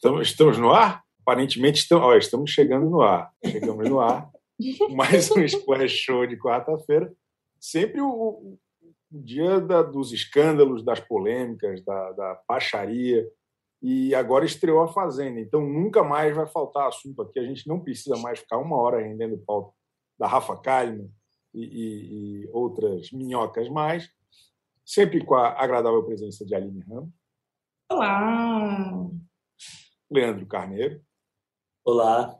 Estamos, estamos no ar? Aparentemente estamos, ó, estamos chegando no ar. Chegamos no ar. Mais um Splash Show de quarta-feira. Sempre o, o dia da, dos escândalos, das polêmicas, da, da baixaria. E agora estreou a Fazenda. Então nunca mais vai faltar assunto aqui. A gente não precisa mais ficar uma hora rendendo pauta da Rafa Kalimann e, e, e outras minhocas mais. Sempre com a agradável presença de Aline Ramos. Olá! Leandro Carneiro. Olá.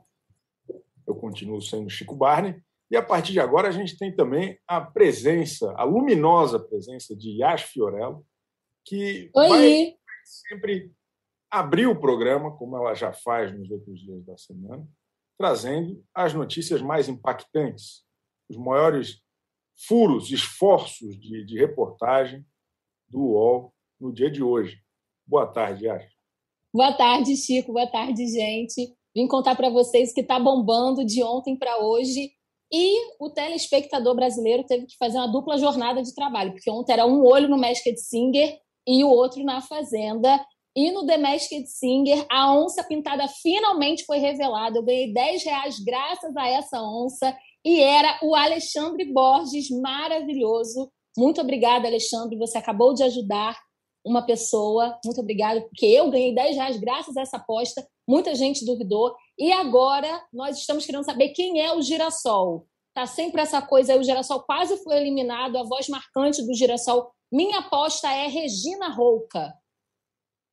Eu continuo sendo Chico Barney. E a partir de agora a gente tem também a presença, a luminosa presença de Yas Fiorello, que Oi. vai sempre abrir o programa, como ela já faz nos outros dias da semana, trazendo as notícias mais impactantes, os maiores furos, esforços de, de reportagem do UOL no dia de hoje. Boa tarde, Yas. Boa tarde, Chico. Boa tarde, gente. Vim contar para vocês que está bombando de ontem para hoje. E o telespectador brasileiro teve que fazer uma dupla jornada de trabalho, porque ontem era um olho no Masked Singer e o outro na Fazenda. E no The Masked Singer, a onça pintada finalmente foi revelada. Eu ganhei 10 reais graças a essa onça. E era o Alexandre Borges, maravilhoso. Muito obrigada, Alexandre. Você acabou de ajudar uma pessoa. Muito obrigada, porque eu ganhei 10 reais graças a essa aposta. Muita gente duvidou. E agora nós estamos querendo saber quem é o girassol. Tá sempre essa coisa aí, o girassol quase foi eliminado, a voz marcante do girassol. Minha aposta é Regina Rouca.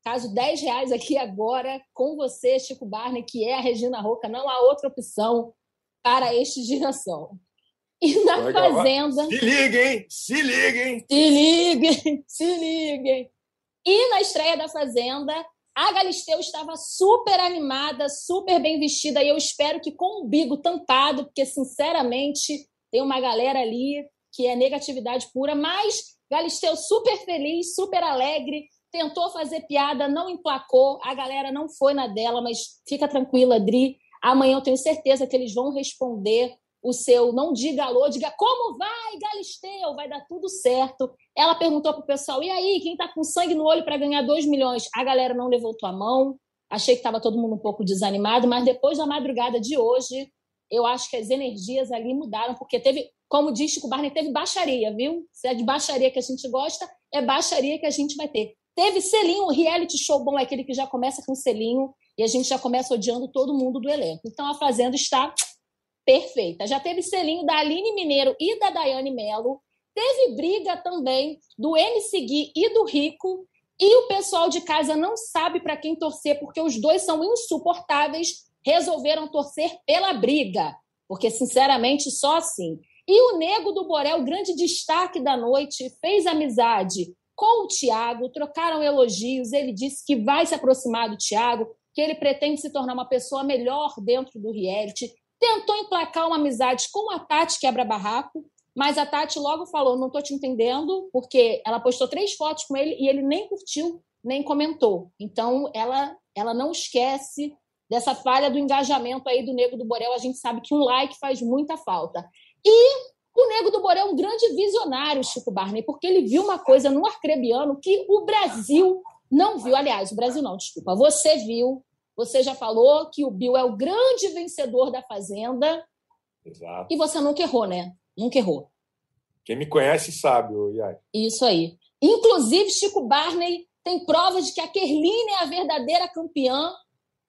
Caso 10 reais aqui agora com você, Chico Barney, que é a Regina Rouca. Não há outra opção para este girassol. E na Legal. Fazenda. Se liguem, se liguem. Se liguem, se liguem. E na estreia da Fazenda, a Galisteu estava super animada, super bem vestida, e eu espero que com o bigo tampado, porque, sinceramente, tem uma galera ali que é negatividade pura, mas Galisteu super feliz, super alegre, tentou fazer piada, não emplacou, a galera não foi na dela, mas fica tranquila, Dri. Amanhã eu tenho certeza que eles vão responder o seu não diga alô, diga como vai, Galisteu, vai dar tudo certo. Ela perguntou pro pessoal, e aí, quem tá com sangue no olho para ganhar 2 milhões? A galera não levantou a mão, achei que estava todo mundo um pouco desanimado, mas depois da madrugada de hoje, eu acho que as energias ali mudaram, porque teve, como diz Chico Barney, teve baixaria, viu? Se é de baixaria que a gente gosta, é baixaria que a gente vai ter. Teve selinho, o reality show bom é aquele que já começa com selinho, e a gente já começa odiando todo mundo do elenco. Então a Fazenda está perfeita. Já teve selinho da Aline Mineiro e da Daiane Mello. Teve briga também do MC Gui e do Rico. E o pessoal de casa não sabe para quem torcer, porque os dois são insuportáveis. Resolveram torcer pela briga, porque, sinceramente, só assim. E o Nego do Borel, grande destaque da noite, fez amizade com o Tiago, trocaram elogios. Ele disse que vai se aproximar do Tiago, que ele pretende se tornar uma pessoa melhor dentro do reality tentou emplacar uma amizade com a Tati Quebra-Barraco, mas a Tati logo falou: não estou te entendendo, porque ela postou três fotos com ele e ele nem curtiu, nem comentou. Então, ela, ela não esquece dessa falha do engajamento aí do Nego do Borel. A gente sabe que um like faz muita falta. E o Nego do Borel é um grande visionário, Chico Barney, porque ele viu uma coisa no arcrebiano que o Brasil não viu. Aliás, o Brasil não, desculpa. Você viu, você já falou que o Bill é o grande vencedor da Fazenda. Exato. E você nunca errou, né? Nunca errou. Quem me conhece sabe, Yai. Isso aí. Inclusive, Chico Barney tem provas de que a Kerline é a verdadeira campeã,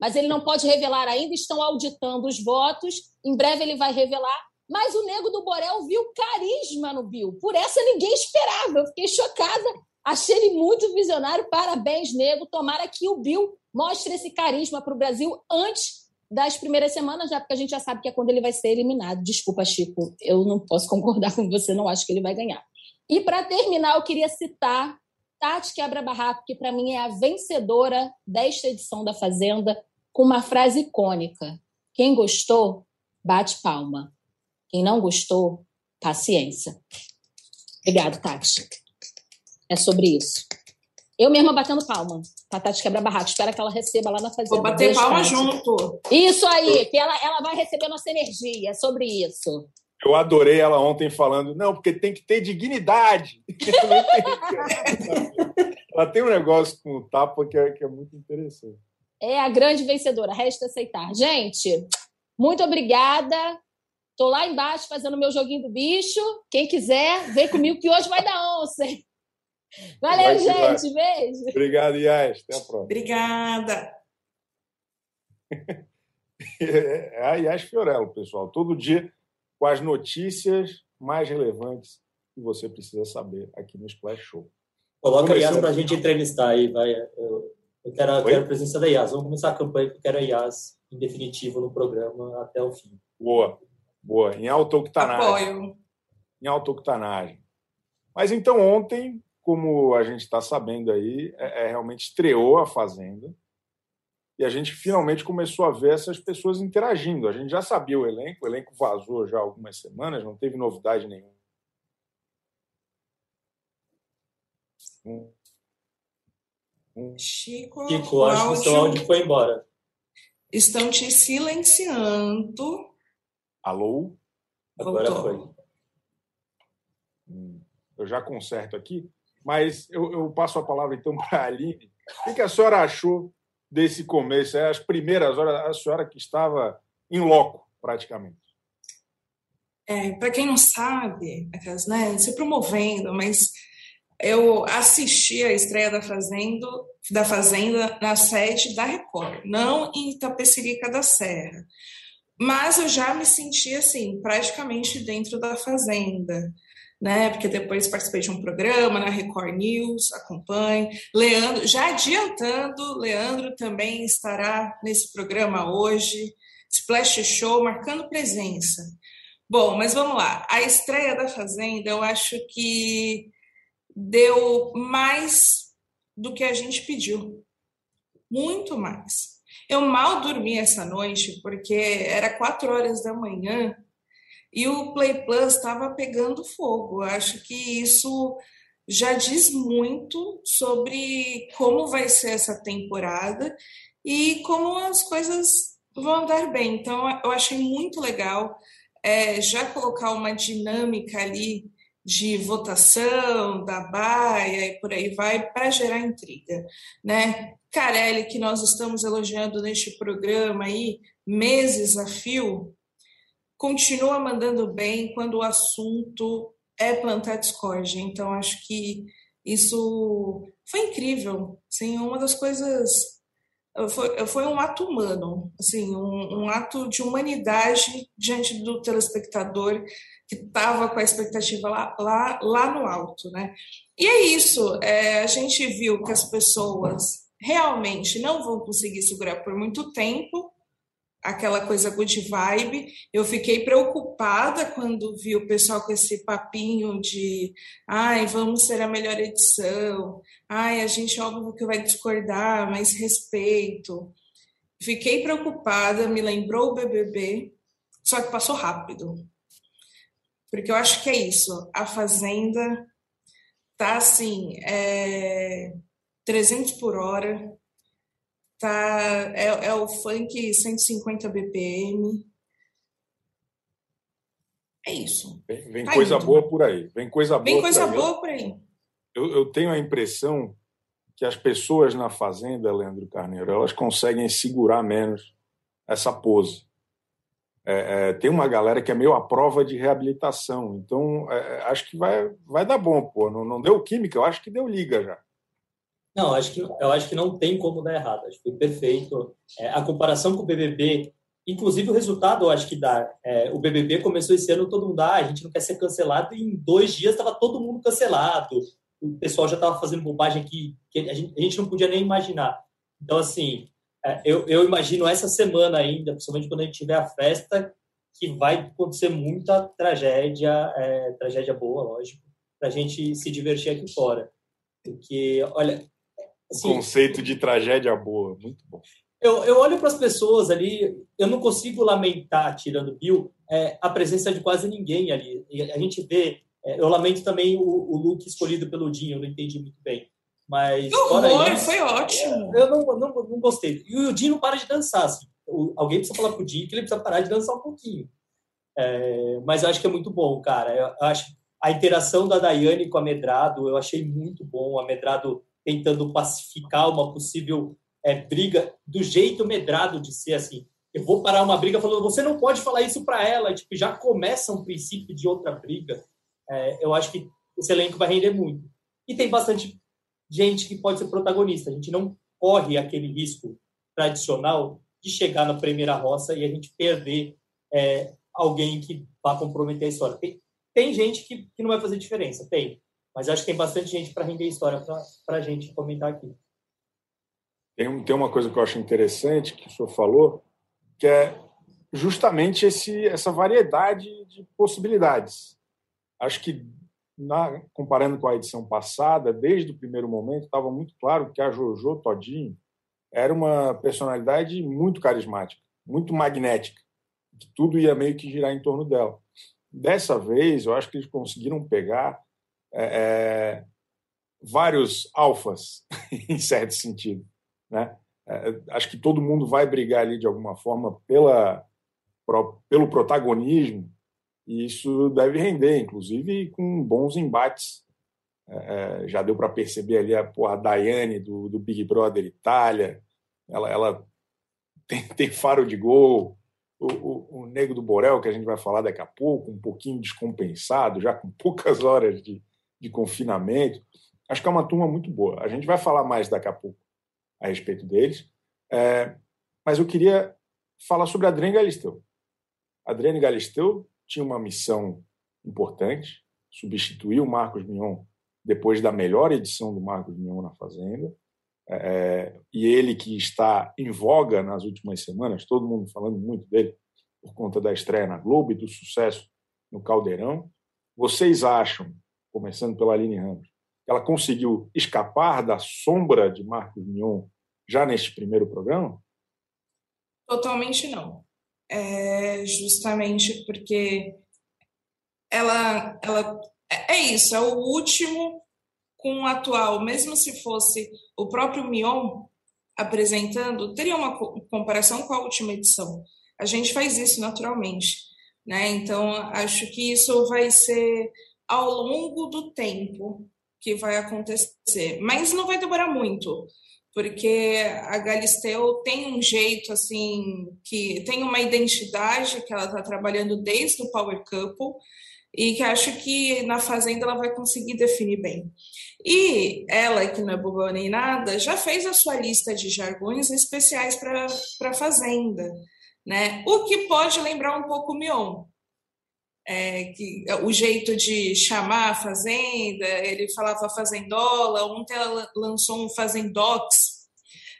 mas ele não pode revelar ainda. Estão auditando os votos. Em breve ele vai revelar. Mas o Nego do Borel viu carisma no Bill. Por essa ninguém esperava. Eu fiquei chocada. Achei ele muito visionário. Parabéns, Nego. Tomara que o Bill mostre esse carisma para o Brasil antes das primeiras semanas, já porque a gente já sabe que é quando ele vai ser eliminado. Desculpa, Chico, eu não posso concordar com você, não acho que ele vai ganhar. E para terminar, eu queria citar Tati Quebra-Barraco, que para mim é a vencedora desta edição da Fazenda, com uma frase icônica. Quem gostou, bate palma. Quem não gostou, paciência. Obrigado, Tati. É sobre isso. Eu mesma batendo palma. Pra Tati quebra-barraco. Espero que ela receba lá na fazenda. Vou bater Beijo, palma junto. Isso aí, que ela, ela vai receber nossa energia. É sobre isso. Eu adorei ela ontem falando, não, porque tem que ter dignidade. ela tem um negócio com o tapa que é, que é muito interessante. É a grande vencedora, resta aceitar. Gente, muito obrigada. Tô lá embaixo fazendo meu joguinho do bicho. Quem quiser, vem comigo que hoje vai dar onça. Valeu, vai gente. Vai. Beijo. Obrigado, Yas. Até a próxima. Obrigada. É a Yas Fiorello, pessoal. Todo dia com as notícias mais relevantes que você precisa saber aqui no Splash Show. Coloca a Yas para a gente entrevistar aí. Vai. Eu, eu quero, eu quero a presença da Yas. Vamos começar a campanha que eu quero a Yas em definitivo no programa até o fim. Boa, boa. Em auto-octanagem. Apoio. Em auto-octanagem. Mas então ontem, como a gente está sabendo aí, é, é, realmente estreou a Fazenda e a gente finalmente começou a ver essas pessoas interagindo. A gente já sabia o elenco, o elenco vazou já algumas semanas, não teve novidade nenhuma. Chico, Chico acho áudio... que o seu áudio foi embora. Estão te silenciando. Alô? Agora foi. Hum, eu já conserto aqui, mas eu, eu passo a palavra então para a Aline. O que a senhora achou desse começo, as primeiras horas, a senhora que estava em loco, praticamente. É, para quem não sabe, né, se promovendo, mas eu assisti a estreia da Fazenda, da Fazenda na sede da Record, não em Itapecerica da Serra. Mas eu já me senti assim, praticamente dentro da Fazenda né? Porque depois participei de um programa na Record News, acompanhe. Leandro, já adiantando, Leandro também estará nesse programa hoje. Splash Show marcando presença. Bom, mas vamos lá. A estreia da Fazenda, eu acho que deu mais do que a gente pediu. Muito mais. Eu mal dormi essa noite, porque era quatro horas da manhã e o Play Plus estava pegando fogo. acho que isso já diz muito sobre como vai ser essa temporada e como as coisas vão andar bem. Então, eu achei muito legal é, já colocar uma dinâmica ali de votação, da baia e por aí vai, para gerar intriga. Né? Carelli, que nós estamos elogiando neste programa aí, meses a fio, continua mandando bem quando o assunto é plantar discórdia. Então, acho que isso foi incrível. Assim, uma das coisas. Foi, foi um ato humano, assim, um, um ato de humanidade diante do telespectador que estava com a expectativa lá, lá, lá no alto. Né? E é isso. É, a gente viu que as pessoas realmente não vão conseguir segurar por muito tempo aquela coisa good vibe. Eu fiquei preocupada quando vi o pessoal com esse papinho de ai, vamos ser a melhor edição, ai, a gente óbvio que vai discordar, mas respeito. Fiquei preocupada, me lembrou o BBB, só que passou rápido. Porque eu acho que é isso, a Fazenda tá assim, é, 300 por hora, tá é, é o funk 150 BPM. É isso. Vem, vem tá coisa indo. boa por aí. Vem coisa boa. Vem coisa por boa por aí. Eu, eu tenho a impressão que as pessoas na fazenda, Leandro Carneiro, elas conseguem segurar menos essa pose. É, é, tem uma galera que é meio à prova de reabilitação, então é, acho que vai, vai dar bom, pô. Não, não deu química, eu acho que deu liga já. Não, acho que, eu acho que não tem como dar errado. Acho que foi perfeito. É, a comparação com o BBB, inclusive o resultado, eu acho que dá. É, o BBB começou esse ano, todo mundo, ah, a gente não quer ser cancelado, e em dois dias estava todo mundo cancelado. O pessoal já estava fazendo bobagem que, que a, gente, a, gente, não podia nem imaginar. Então, assim, é, eu, eu imagino essa semana ainda, principalmente quando a gente tiver a festa, que vai acontecer muita tragédia, é, tragédia boa, lógico, para a gente se divertir aqui fora. Porque, olha, Assim, conceito de tragédia boa, muito bom. Eu, eu olho para as pessoas ali, eu não consigo lamentar, tirando Bill, é, a presença de quase ninguém ali. E a gente vê, é, eu lamento também o, o, look escolhido pelo Dinho, eu não entendi muito bem. Mas. Horror, isso, foi ótimo. Eu não, não, não gostei. E o Dinho não para de dançar. Assim. O, alguém precisa falar pro Dinho que ele precisa parar de dançar um pouquinho. É, mas eu acho que é muito bom, cara. Eu acho a interação da Daiane com a Medrado, eu achei muito bom. A Medrado tentando pacificar uma possível é, briga do jeito Medrado de ser assim. Eu vou parar uma briga falando, você não pode falar isso para ela. Tipo, já começa um princípio de outra briga. É, eu acho que esse elenco vai render muito. E tem bastante gente que pode ser protagonista. A gente não corre aquele risco tradicional de chegar na primeira roça e a gente perder é, alguém que vá comprometer a história. Tem, tem gente que, que não vai fazer diferença, tem. Mas acho que tem bastante gente para render história para a gente comentar aqui. Tem, tem uma coisa que eu acho interessante que o senhor falou, que é justamente esse, essa variedade de possibilidades. Acho que, na, comparando com a edição passada, desde o primeiro momento, estava muito claro que a Jojo Todinho era uma personalidade muito carismática, muito magnética, que tudo ia meio que girar em torno dela. Dessa vez, eu acho que eles conseguiram pegar é, é vários alfas, em certo sentido. Né? É, acho que todo mundo vai brigar ali de alguma forma pela, pelo protagonismo, e isso deve render, inclusive com bons embates. É, é já deu para perceber ali a, porra, a Daiane do, do Big Brother Itália, ela, ela tem, tem faro de gol, o, o, o Nego do Borel, que a gente vai falar daqui a pouco, um pouquinho descompensado, já com poucas horas de, de confinamento. Acho que é uma turma muito boa. A gente vai falar mais daqui a pouco a respeito deles. É, mas eu queria falar sobre a Adriane Galisteu. A Adriane Galisteu tinha uma missão importante, substituir o Marcos Mion depois da melhor edição do Marcos Mion na Fazenda. É, e ele que está em voga nas últimas semanas, todo mundo falando muito dele por conta da estreia na Globo e do sucesso no Caldeirão. Vocês acham, começando pela Aline Ramos, ela conseguiu escapar da sombra de Marcos Mion já neste primeiro programa? Totalmente não. É justamente porque ela, ela é isso, é o último com o atual, mesmo se fosse o próprio Mion apresentando, teria uma comparação com a última edição. A gente faz isso naturalmente, né? Então, acho que isso vai ser ao longo do tempo que vai acontecer, mas não vai demorar muito, porque a Galisteu tem um jeito assim que tem uma identidade que ela está trabalhando desde o Power Couple e que acho que na Fazenda ela vai conseguir definir bem. E ela, que não é boba nem nada, já fez a sua lista de jargões especiais para a Fazenda, né? O que pode lembrar um pouco o Mion. É, que, o jeito de chamar a Fazenda, ele falava fazendola, ontem ela lançou um fazendox,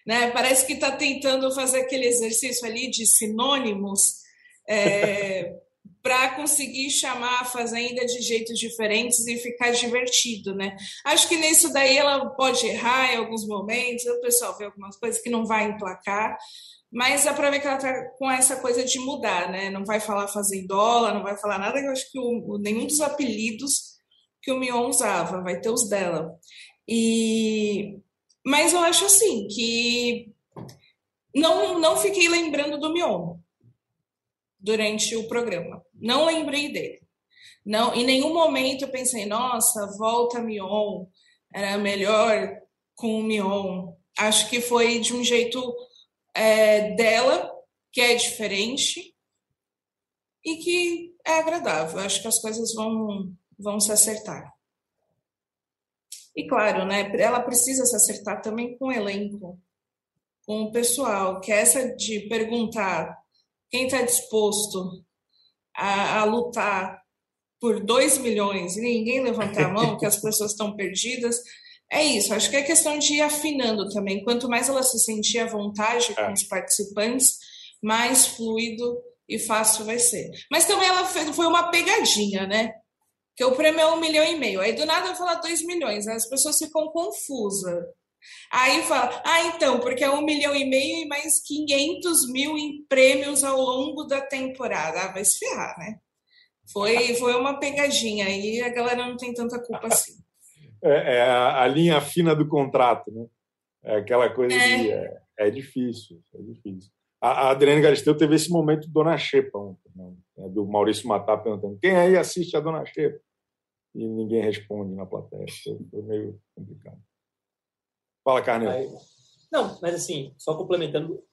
né? Parece que está tentando fazer aquele exercício ali de sinônimos. É, para conseguir chamar a fazenda de jeitos diferentes e ficar divertido, né? Acho que nisso daí ela pode errar em alguns momentos, o pessoal vê algumas coisas que não vai emplacar, mas dá para ver que ela está com essa coisa de mudar, né? Não vai falar fazendola, não vai falar nada, eu acho que o, nenhum dos apelidos que o Mion usava, vai ter os dela. E mas eu acho assim que não não fiquei lembrando do Mion durante o programa. Não lembrei dele. Não, em nenhum momento eu pensei, nossa, volta Mion, era melhor com o Mion. Acho que foi de um jeito é, dela, que é diferente e que é agradável. Acho que as coisas vão, vão se acertar. E claro, né, ela precisa se acertar também com o elenco, com o pessoal, que é essa de perguntar quem está disposto a, a, lutar por 2 milhões e ninguém levantar a mão, que as pessoas estão perdidas, é isso. Acho que é questão de ir afinando também. Quanto mais ela se sentir à vontade com é. os participantes, mais fluido e fácil vai ser. Mas também ela foi uma pegadinha, né? Que o prêmio é um milhão e meio. Aí do nada vai falar dois milhões. As pessoas ficam confusas. Aí fala, ah, então, porque é um milhão e meio e mais 500 mil em prêmios ao longo da temporada. Ah, vai se ferrar, né? Foi, foi uma pegadinha aí, a galera não tem tanta culpa assim. É, é a, a, linha fina do contrato, né? É aquela coisa é. de. É, é difícil, é difícil. A, Adriane Galisteu teve esse momento Dona Xepa ontem, né? do Maurício Matar perguntando quem aí assiste a Dona Xepa? E ninguém responde na plateia. Foi meio complicado. Fala, Carneiro. Não, mas assim, só complementando,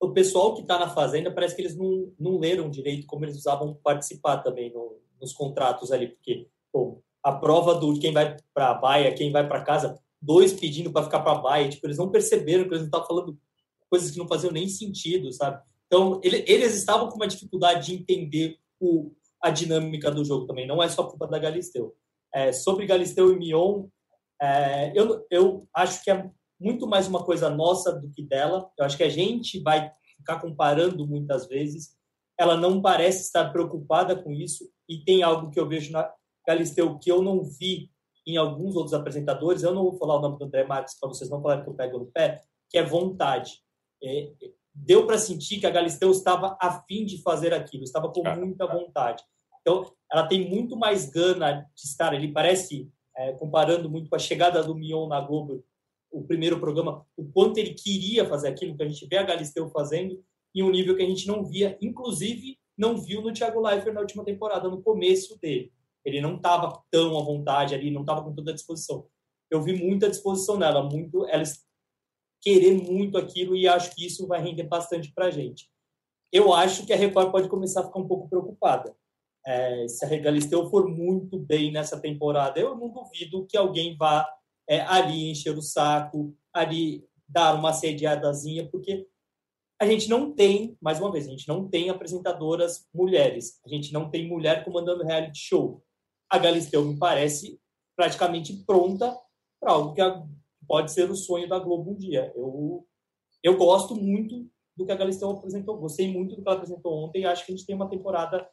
o pessoal que está na Fazenda parece que eles não, não leram direito como eles usavam participar também no, nos contratos ali, porque pô, a prova do quem vai para a baia, quem vai para casa, dois pedindo para ficar para a baia, tipo, eles não perceberam que eles não estavam falando coisas que não faziam nem sentido, sabe? Então, ele, eles estavam com uma dificuldade de entender o, a dinâmica do jogo também, não é só culpa da Galisteu. É, sobre Galisteu e Mion, é, eu, eu acho que é muito mais uma coisa nossa do que dela. Eu acho que a gente vai ficar comparando muitas vezes. Ela não parece estar preocupada com isso e tem algo que eu vejo na Galisteu que eu não vi em alguns outros apresentadores. Eu não vou falar o nome do André Marques para vocês não falarem que eu pego no pé, que é vontade. É, deu para sentir que a Galisteu estava afim de fazer aquilo, estava com muita vontade. Então, ela tem muito mais gana de estar ali. Parece, é, comparando muito com a chegada do Mion na Globo, o primeiro programa, o quanto ele queria fazer aquilo que a gente vê a Galisteu fazendo, em um nível que a gente não via, inclusive não viu no Thiago Leifert na última temporada, no começo dele. Ele não estava tão à vontade ali, não estava com toda a disposição. Eu vi muita disposição nela, muito ela querer muito aquilo e acho que isso vai render bastante para a gente. Eu acho que a Record pode começar a ficar um pouco preocupada. É, se a Galisteu for muito bem nessa temporada, eu não duvido que alguém vá é, ali encher o saco, ali dar uma sediadazinha, porque a gente não tem, mais uma vez, a gente não tem apresentadoras mulheres, a gente não tem mulher comandando reality show. A Galisteu me parece praticamente pronta para algo que pode ser o sonho da Globo um dia. Eu, eu gosto muito do que a Galisteu apresentou, gostei muito do que ela apresentou ontem acho que a gente tem uma temporada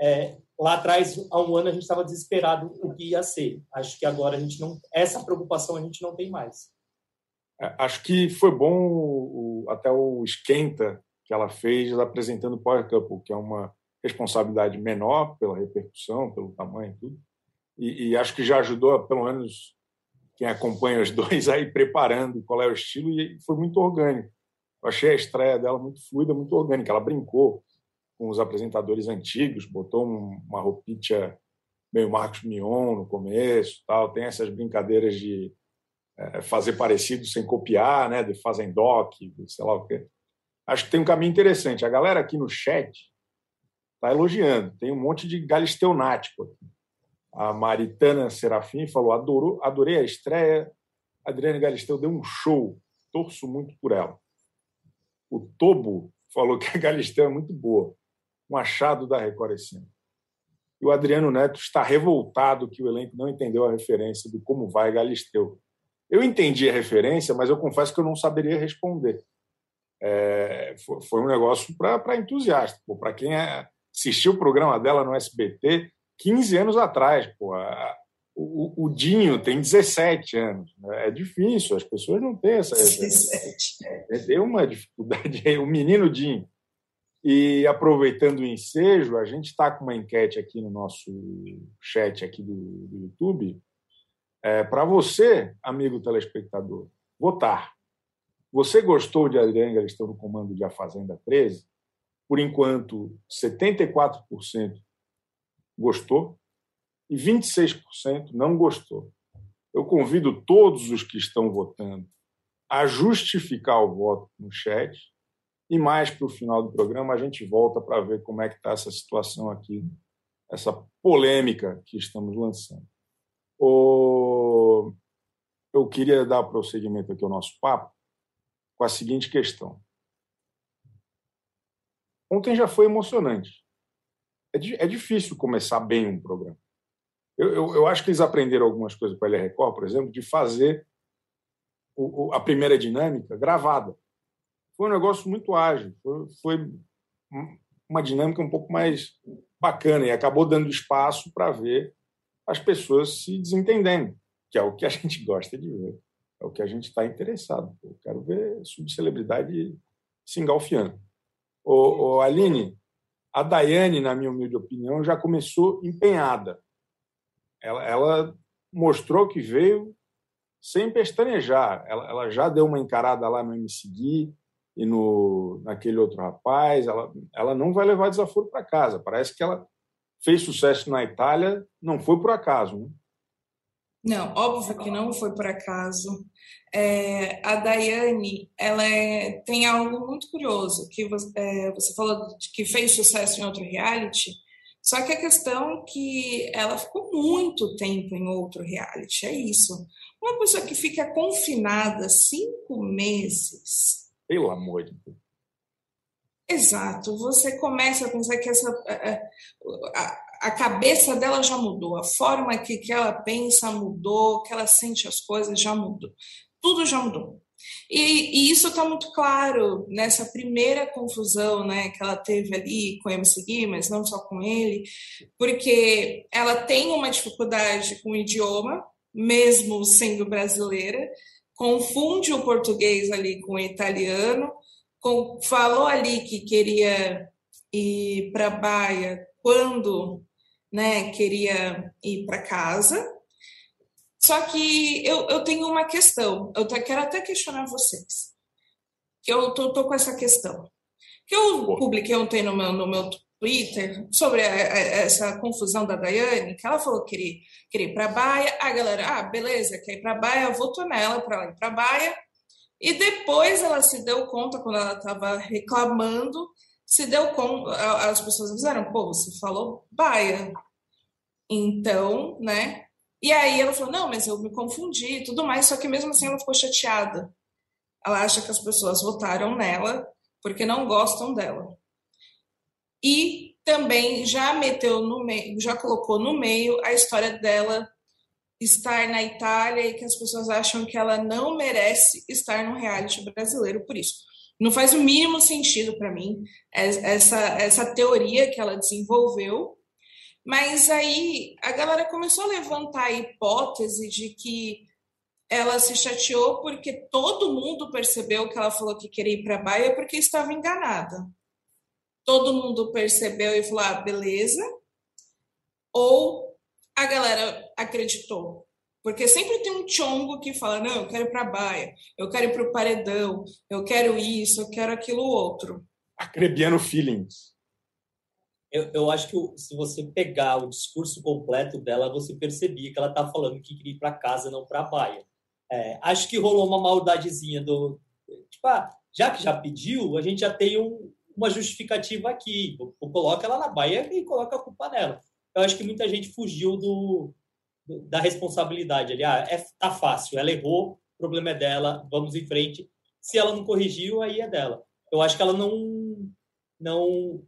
é, lá atrás, há um ano, a gente estava desesperado o que ia ser. Acho que agora a gente não. Essa preocupação a gente não tem mais. É, acho que foi bom o, até o esquenta que ela fez apresentando o Power Couple, que é uma responsabilidade menor pela repercussão, pelo tamanho e tudo. E, e, acho que já ajudou, pelo menos quem acompanha os dois, aí preparando qual é o estilo, e foi muito orgânico. Eu achei a estreia dela muito fluida, muito orgânica. Ela brincou com os apresentadores antigos, botou uma roupinha meio Marcos Mion no começo, tal. Tem essas brincadeiras de é, fazer parecido sem copiar, né? De fazendoc, sei lá o quê. Acho que tem um caminho interessante. A galera aqui no chat está elogiando. Tem um monte de galisteunático aqui. A Maritana Serafim falou: adorou, adorei a estreia. Adriane Galisteu deu um show. Torço muito por ela. O Tobo falou que a Galisteu é muito boa um achado da Record. E o Adriano Neto está revoltado que o elenco não entendeu a referência do como vai Galisteu. Eu entendi a referência, mas eu confesso que eu não saberia responder. É, foi, um negócio para entusiasta, para quem é, assistiu o programa dela no SBT 15 anos atrás. Pô, o, o, Dinho tem 17 anos. Né? É difícil, as pessoas não têm essa. 17. É, tem uma dificuldade aí. O menino Dinho. E aproveitando o ensejo, a gente está com uma enquete aqui no nosso chat aqui do, do YouTube. É, Para você, amigo telespectador, votar. Você gostou de Adriane Galistão no comando de A Fazenda 13? Por enquanto, 74% gostou e 26% não gostou. Eu convido todos os que estão votando a justificar o voto no chat e mais para o final do programa a gente volta para ver como é que está essa situação aqui, essa polêmica que estamos lançando. Eu queria dar prosseguimento aqui ao nosso papo com a seguinte questão. Ontem já foi emocionante. É, é difícil começar bem um programa. Eu, eu, eu, acho que eles aprenderam algumas coisas com a LR Record, por exemplo, de fazer o, o, a primeira dinâmica gravada foi um negócio muito ágil, foi, foi uma dinâmica um pouco mais bacana e acabou dando espaço para ver as pessoas se desentendendo, que é o que a gente gosta de ver, é o que a gente está interessado. Eu quero ver subcelebridade se engalfiando. O, Aline, a Daiane, na minha humilde opinião, já começou empenhada. Ela, ela mostrou que veio sem pestanejar. Ela, ela, já deu uma encarada lá no MC Gui, e no naquele outro rapaz, ela, ela não vai levar desaforo para casa. Parece que ela fez sucesso na Itália, não foi por acaso. Né? Não, óbvio que não foi por acaso. É, a Daiane, ela é, tem algo muito curioso, que você, é, você falou de que fez sucesso em outro reality, só que a questão é que ela ficou muito tempo em outro reality, é isso. Uma pessoa que fica confinada cinco meses. Pelo amor de Deus. Exato. Você começa a pensar que essa, a, a cabeça dela já mudou, a forma que, que ela pensa mudou, que ela sente as coisas já mudou. Tudo já mudou. E, e isso está muito claro nessa primeira confusão né, que ela teve ali com o MC Gui, mas não só com ele, porque ela tem uma dificuldade com o idioma, mesmo sendo brasileira, confunde o português ali com o italiano, com, falou ali que queria ir para Baia quando né, queria ir para casa. Só que eu, eu tenho uma questão, eu quero até questionar vocês, que eu tô, tô com essa questão. Que eu publiquei ontem no meu, no meu Twitter sobre a, a, essa confusão da Daiane, que ela falou que queria, queria ir para Baia, a galera, ah, beleza, quer ir para Baia, votou nela para ela ir para Baia, e depois ela se deu conta, quando ela estava reclamando, se deu conta, as pessoas disseram, pô, você falou Baia. Então, né? E aí ela falou, não, mas eu me confundi e tudo mais, só que mesmo assim ela ficou chateada. Ela acha que as pessoas votaram nela porque não gostam dela. E também já meteu no meio, já colocou no meio a história dela estar na Itália e que as pessoas acham que ela não merece estar no reality brasileiro por isso. Não faz o mínimo sentido para mim essa, essa teoria que ela desenvolveu, mas aí a galera começou a levantar a hipótese de que ela se chateou porque todo mundo percebeu que ela falou que queria ir para a Baia porque estava enganada. Todo mundo percebeu e falou: ah, beleza. Ou a galera acreditou. Porque sempre tem um chongo que fala: não, eu quero ir para a baia, eu quero ir para o paredão, eu quero isso, eu quero aquilo outro. Acrebiano feelings. Eu, eu acho que se você pegar o discurso completo dela, você percebia que ela tá falando que queria ir para casa, não para a baia. É, acho que rolou uma maldadezinha do. Tipo, ah, já que já pediu, a gente já tem um, uma justificativa aqui. Coloca ela na baia e coloca a culpa nela. Eu acho que muita gente fugiu do, da responsabilidade ali. Ah, é, tá fácil, ela errou, o problema é dela, vamos em frente. Se ela não corrigiu, aí é dela. Eu acho que ela não. não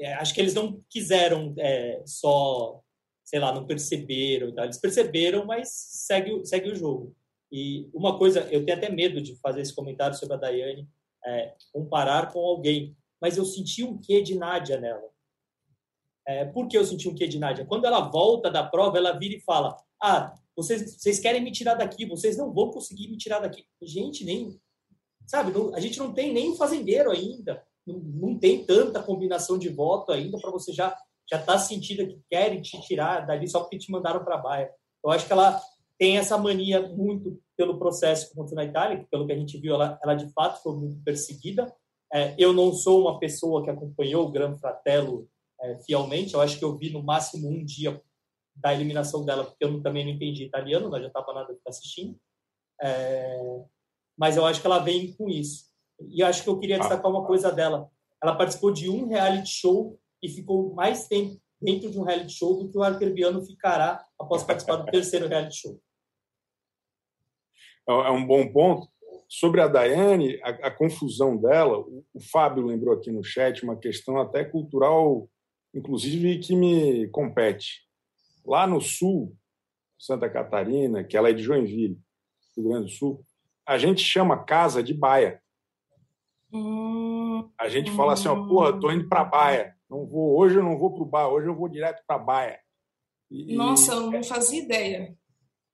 é, acho que eles não quiseram é, só, sei lá, não perceberam. Então, eles perceberam, mas segue, segue o jogo. E uma coisa, eu tenho até medo de fazer esse comentário sobre a Daiane, é, comparar com alguém, mas eu senti um quê de Nádia nela. É, por que eu senti um quê de Nádia? Quando ela volta da prova, ela vira e fala: Ah, vocês, vocês querem me tirar daqui, vocês não vão conseguir me tirar daqui. Gente, nem. Sabe, não, a gente não tem nem fazendeiro ainda, não, não tem tanta combinação de voto ainda para você já já tá sentindo que querem te tirar dali só porque te mandaram para a baia. Eu acho que ela tem essa mania muito pelo processo que aconteceu na Itália, pelo que a gente viu, ela, ela de fato foi muito perseguida. É, eu não sou uma pessoa que acompanhou o Gran Fratello é, fielmente. Eu acho que eu vi no máximo um dia da eliminação dela, porque eu também não entendi italiano, não adiantava nada ficar assistindo. É, mas eu acho que ela vem com isso. E eu acho que eu queria destacar uma coisa dela. Ela participou de um reality show e ficou mais tempo dentro de um reality show do que o arcrebiano ficará após participar do terceiro reality show. É, é um bom ponto. Sobre a Daiane, a, a confusão dela, o, o Fábio lembrou aqui no chat uma questão até cultural inclusive que me compete. Lá no sul, Santa Catarina, que ela é de Joinville, Rio Grande do Sul, a gente chama casa de baia. A gente fala assim, ó, porra, tô indo para baia. Não vou, hoje eu não vou para o bar, hoje eu vou direto para baia. E, Nossa, eu não fazia ideia.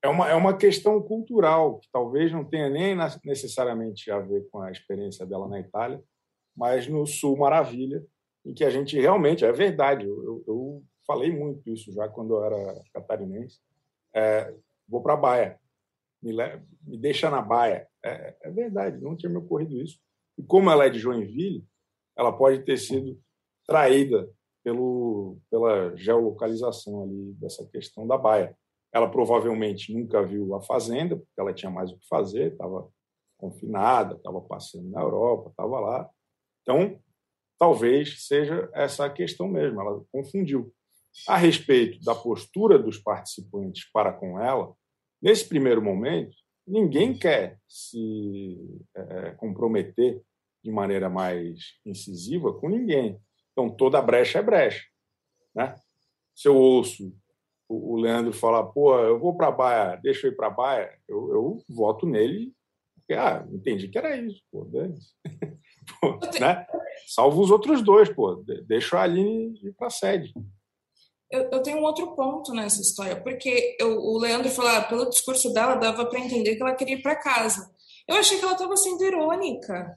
É uma, é uma questão cultural, que talvez não tenha nem necessariamente a ver com a experiência dela na Itália, mas no Sul, maravilha em que a gente realmente, é verdade, eu, eu falei muito isso já quando eu era catarinense, é, vou para a Baia, me, me, deixa na Baia. É, é, verdade, não tinha me ocorrido isso. E como ela é de Joinville, ela pode ter sido traída pelo, pela geolocalização ali dessa questão da baia. Ela provavelmente nunca viu a fazenda, porque ela tinha mais o que fazer, estava confinada, estava passeando na Europa, estava lá. Então, talvez seja essa a questão mesmo, ela confundiu. A respeito da postura dos participantes para com ela, nesse primeiro momento, ninguém quer se é, comprometer de maneira mais incisiva com ninguém. Então, toda brecha é brecha. Né? Se eu ouço o Leandro falar, pô, eu vou para a Baia, deixa eu ir para a Baia, eu, eu voto nele, porque, ah, entendi que era isso, pô, pô né? Salvo os outros dois, pô, deixa a Aline ir para a sede. Eu, eu, tenho um outro ponto nessa história, porque eu, o Leandro falou, ah, pelo discurso dela, dava para entender que ela queria ir para casa. Eu achei que ela estava sendo irônica.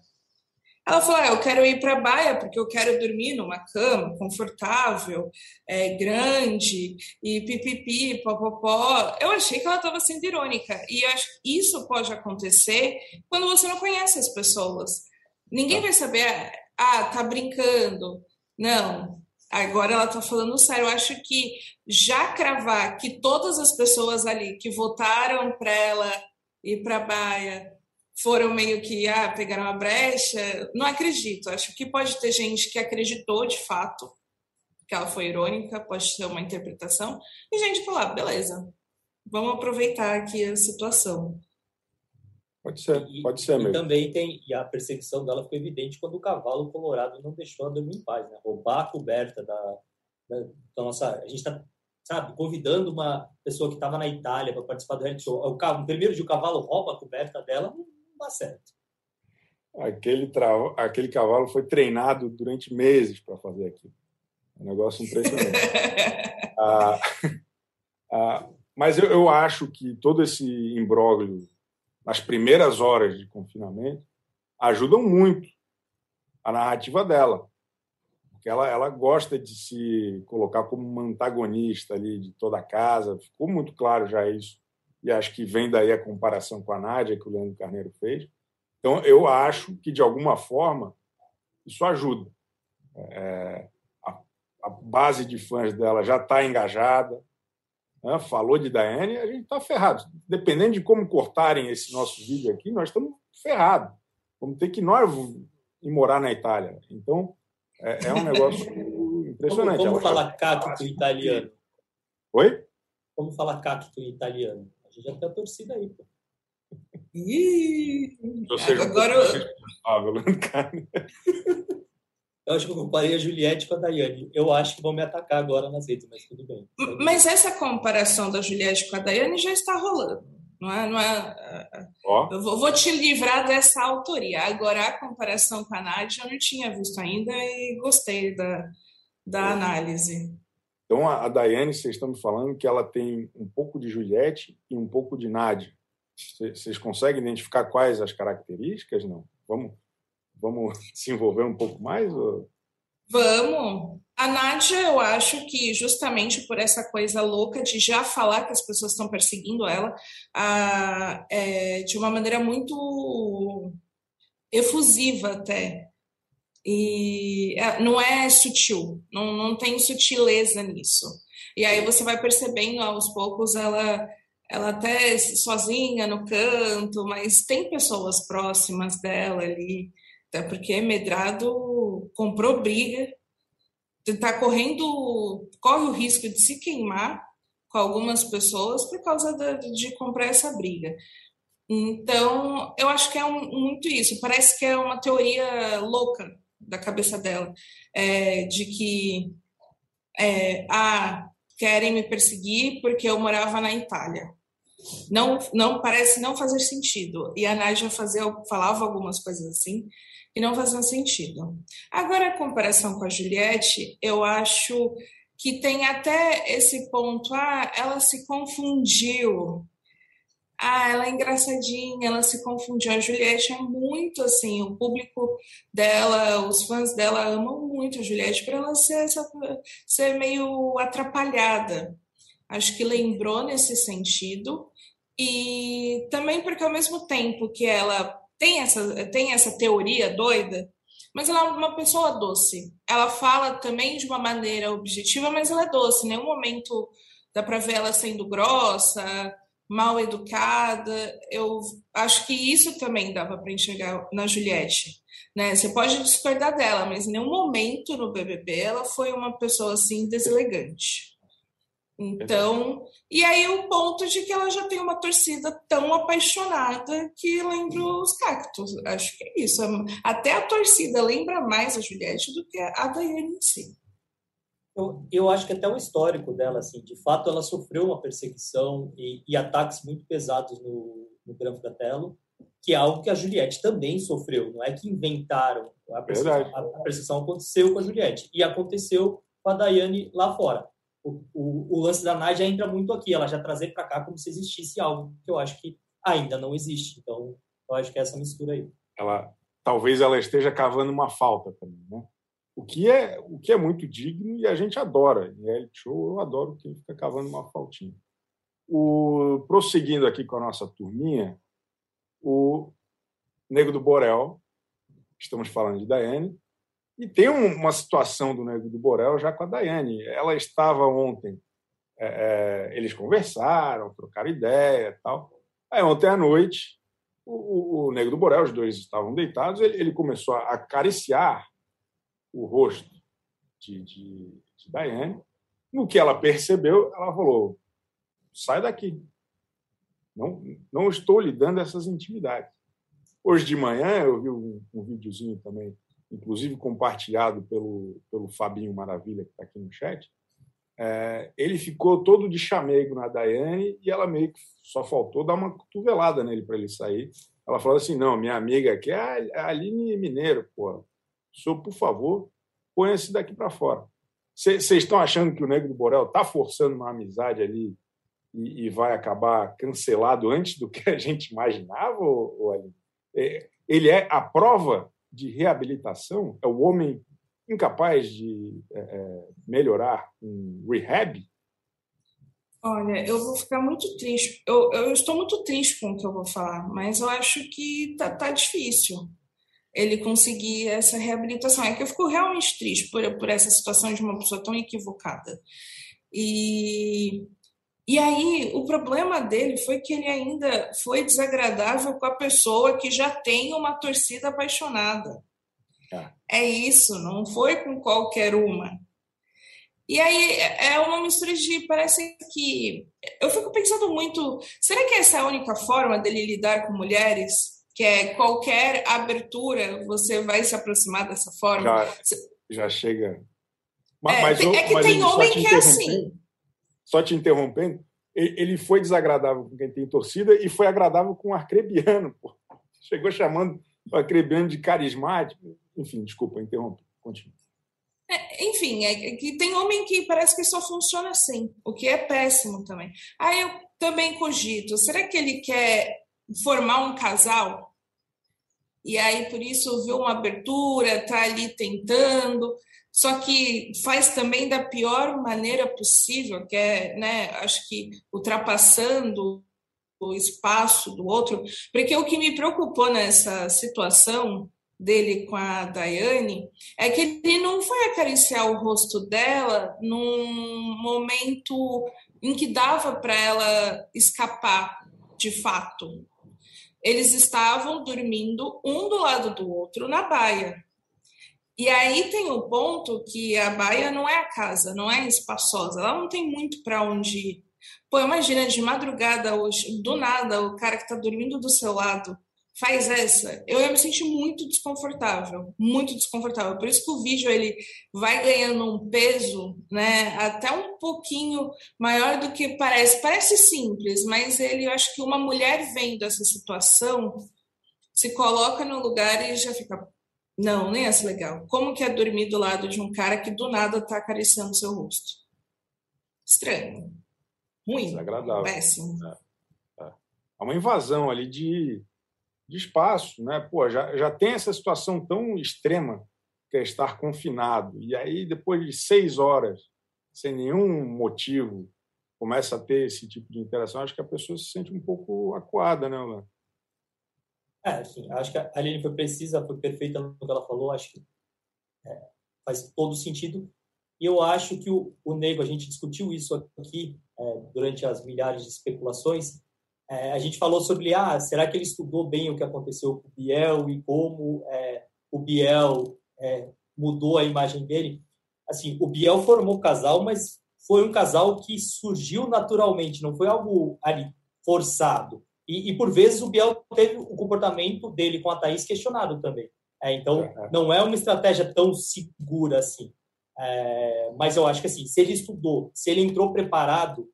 Ela falou: ah, eu quero ir para a Baia porque eu quero dormir numa cama confortável, é, grande, e pipipi, popopó. Eu achei que ela estava sendo irônica. E acho que isso pode acontecer quando você não conhece as pessoas. Ninguém tá. vai saber, ah, tá brincando. Não, agora ela está falando sério. Eu acho que já cravar que todas as pessoas ali que votaram para ela ir para Baia foram meio que ah, pegaram a brecha. Não acredito. Acho que pode ter gente que acreditou de fato que ela foi irônica, pode ser uma interpretação, e gente falar, ah, beleza, vamos aproveitar aqui a situação. Pode ser, pode ser e, mesmo. E também tem, e a perseguição dela foi evidente quando o cavalo colorado não deixou ela dormir em paz, né? Roubar a coberta da, da, da nossa. A gente está, sabe, convidando uma pessoa que estava na Itália para participar do reality show. O, o primeiro dia o cavalo rouba a coberta dela, dá certo. Aquele, tra... Aquele cavalo foi treinado durante meses para fazer aquilo. É um negócio impressionante. ah, ah, mas eu, eu acho que todo esse imbróglio nas primeiras horas de confinamento ajudam muito a narrativa dela. Porque ela, ela gosta de se colocar como uma antagonista ali de toda a casa. Ficou muito claro já isso e acho que vem daí a comparação com a Nádia que o Leandro Carneiro fez. Então, eu acho que, de alguma forma, isso ajuda. É, a, a, base de fãs dela já está engajada. Né? Falou de Daiane, a gente está ferrado. Dependendo de como cortarem esse nosso vídeo aqui, nós estamos ferrados. Vamos ter que nós ir morar na Itália. Então, é, é um negócio impressionante. Como, como fala cacto em italiano? Oi? Como fala cacto em italiano? A gente já tem a torcida aí, pô. Ih, agora eu... eu acho que eu comparei a Juliette com a Daiane. Eu acho que vão me atacar agora nas redes, mas tudo bem. Mas essa comparação da Juliette com a Daiane já está rolando. Não é, não é, oh. Eu vou, vou, te livrar dessa autoria. Agora, a comparação com a Nádia eu não tinha visto ainda e gostei da, da análise. Então, a, a Daiane, vocês estão me falando que ela tem um pouco de Juliette e um pouco de Nádia. Vocês conseguem identificar quais as características? Não? Vamos, vamos se envolver um pouco mais? Ou... Vamos. A Nádia, eu acho que justamente por essa coisa louca de já falar que as pessoas estão perseguindo ela a, é, de uma maneira muito efusiva até. E é, não é sutil, não, não tem sutileza nisso. E aí você vai percebendo aos poucos ela ela até sozinha no canto, mas tem pessoas próximas dela ali, até porque Medrado comprou briga, está correndo, corre o risco de se queimar com algumas pessoas por causa de, de comprar essa briga. Então, eu acho que é um, muito isso. Parece que é uma teoria louca da cabeça dela, é, de que é, ah, querem me perseguir porque eu morava na Itália. Não, não parece não fazer sentido. E a Nádia fazia, falava algumas coisas assim que não faziam sentido. Agora, a comparação com a Juliette, eu acho que tem até esse ponto, ah, ela se confundiu ah, ela é engraçadinha, ela se confundiu. A Juliette é muito assim, o público dela, os fãs dela amam muito a Juliette por ela ser, essa, ser meio atrapalhada. Acho que lembrou nesse sentido. E também porque ao mesmo tempo que ela tem essa, tem essa teoria doida, mas ela é uma pessoa doce. Ela fala também de uma maneira objetiva, mas ela é doce. Em nenhum momento dá para ver ela sendo grossa, mal educada. Eu acho que isso também dava para enxergar na Juliette. Né? Você pode discordar dela, mas em nenhum momento no BBB ela foi uma pessoa assim deselegante. Então, e aí o ponto de que ela já tem uma torcida tão apaixonada que lembra os cactos. Acho que é isso. Até a torcida lembra mais a Juliette do que a Daiane em si. Eu, eu acho que até o histórico dela, assim, de fato, ela sofreu uma perseguição e, e ataques muito pesados no, no Gran Fratello, que é algo que a Juliette também sofreu. Não é que inventaram. A perseguição, a, a perseguição aconteceu com a Juliette e aconteceu com a Daiane lá fora o, o, lance da Nádia entra muito aqui, ela já trazer para cá como se existisse algo que eu acho que ainda não existe. Então, eu acho que é essa mistura aí. Ela, talvez ela esteja cavando uma falta também, né? O que é, o que é muito digno e a gente adora. Em reality show, eu adoro quem fica cavando uma faltinha. O, prosseguindo aqui com a nossa turminha, o Nego do Borel, estamos falando de Daiane, e tem uma situação do Nego do Borel já com a Daiane. Ela estava ontem, é, é, eles conversaram, trocaram ideia tal. Aí ontem à noite, o, o Nego do Borel, os dois estavam deitados, ele, ele começou a acariciar o rosto de, de, de Daiane. No que ela percebeu, ela falou: sai daqui. Não, não estou lhe dando essas intimidades. Hoje de manhã eu vi um, um videozinho também inclusive compartilhado pelo, pelo Fabinho Maravilha, que está aqui no chat, é, ele ficou todo de chamego na Daiane e ela meio que só faltou dar uma cotovelada nele para ele sair. Ela falou assim: não, minha amiga aqui é a Aline Mineiro, pô. Por favor, põe esse daqui para fora. Vocês estão achando que o Negro do Borel está forçando uma amizade ali e, e, vai acabar cancelado antes do que a gente imaginava, ou, ou? É, ele é a prova de reabilitação? É o homem incapaz de é, é, melhorar um rehab? Olha, eu vou ficar muito triste. Eu, eu estou muito triste com o que eu vou falar, mas eu acho que tá, tá difícil ele conseguir essa reabilitação. É que eu fico realmente triste por, por essa situação de uma pessoa tão equivocada. E e aí, o problema dele foi que ele ainda foi desagradável com a pessoa que já tem uma torcida apaixonada. É, é isso, não foi com qualquer uma. E aí é uma mistura de. Parece que. Eu fico pensando muito. Será que essa é a única forma dele lidar com mulheres? Que é qualquer abertura, você vai se aproximar dessa forma? Já, já chega. Mas, é, mas, é que tem homem que é assim só te interrompendo, ele foi desagradável com quem tem torcida e foi agradável com o arcrebiano. Pô. Chegou chamando o arcrebiano de carismático. Enfim, desculpa, interrompo. Continua. É, enfim, é que tem homem que parece que só funciona assim, o que é péssimo também. Aí eu também cogito, será que ele quer formar um casal? E aí, por isso, viu uma abertura, tá ali tentando só que faz também da pior maneira possível, que é, né, acho que ultrapassando o espaço do outro, porque o que me preocupou nessa situação dele com a Daiane é que ele não foi acariciar o rosto dela num momento em que dava para ela escapar de fato. Eles estavam dormindo um do lado do outro na baia. E aí tem o ponto que a baia não é a casa, não é espaçosa, ela não tem muito para onde ir. Pô, imagina de madrugada do nada, o cara que está dormindo do seu lado faz essa. Eu ia me sentir muito desconfortável, muito desconfortável. Por isso que o vídeo ele vai ganhando um peso, né, até um pouquinho maior do que parece. Parece simples, mas ele, eu acho que uma mulher vendo essa situação se coloca no lugar e já fica, não, nem essa legal. Como que é dormir do lado de um cara que do nada está acariciando seu rosto? Estranho. Ruim. Desagradável. Péssimo. É, é. Há uma invasão ali de, de espaço, né? Pô, já, já tem essa situação tão extrema que é estar confinado. E aí, depois de seis horas, sem nenhum motivo, começa a ter esse tipo de interação, acho que a pessoa se sente um pouco acuada, né, Léo? É, acho que a Aline foi precisa, foi perfeita no que ela falou, acho que é, faz todo sentido. E eu acho que o, o Nego, a gente discutiu isso aqui é, durante as milhares de especulações, é, a gente falou sobre, ah, será que ele estudou bem o que aconteceu com o Biel e como é, o Biel é, mudou a imagem dele? Assim, o Biel formou casal, mas foi um casal que surgiu naturalmente, não foi algo ali forçado. E, e, por vezes o Biel teve o comportamento dele com a Thaís questionado também. É, então, não é uma estratégia tão segura assim. É, mas eu acho que assim, se ele estudou, se ele entrou preparado,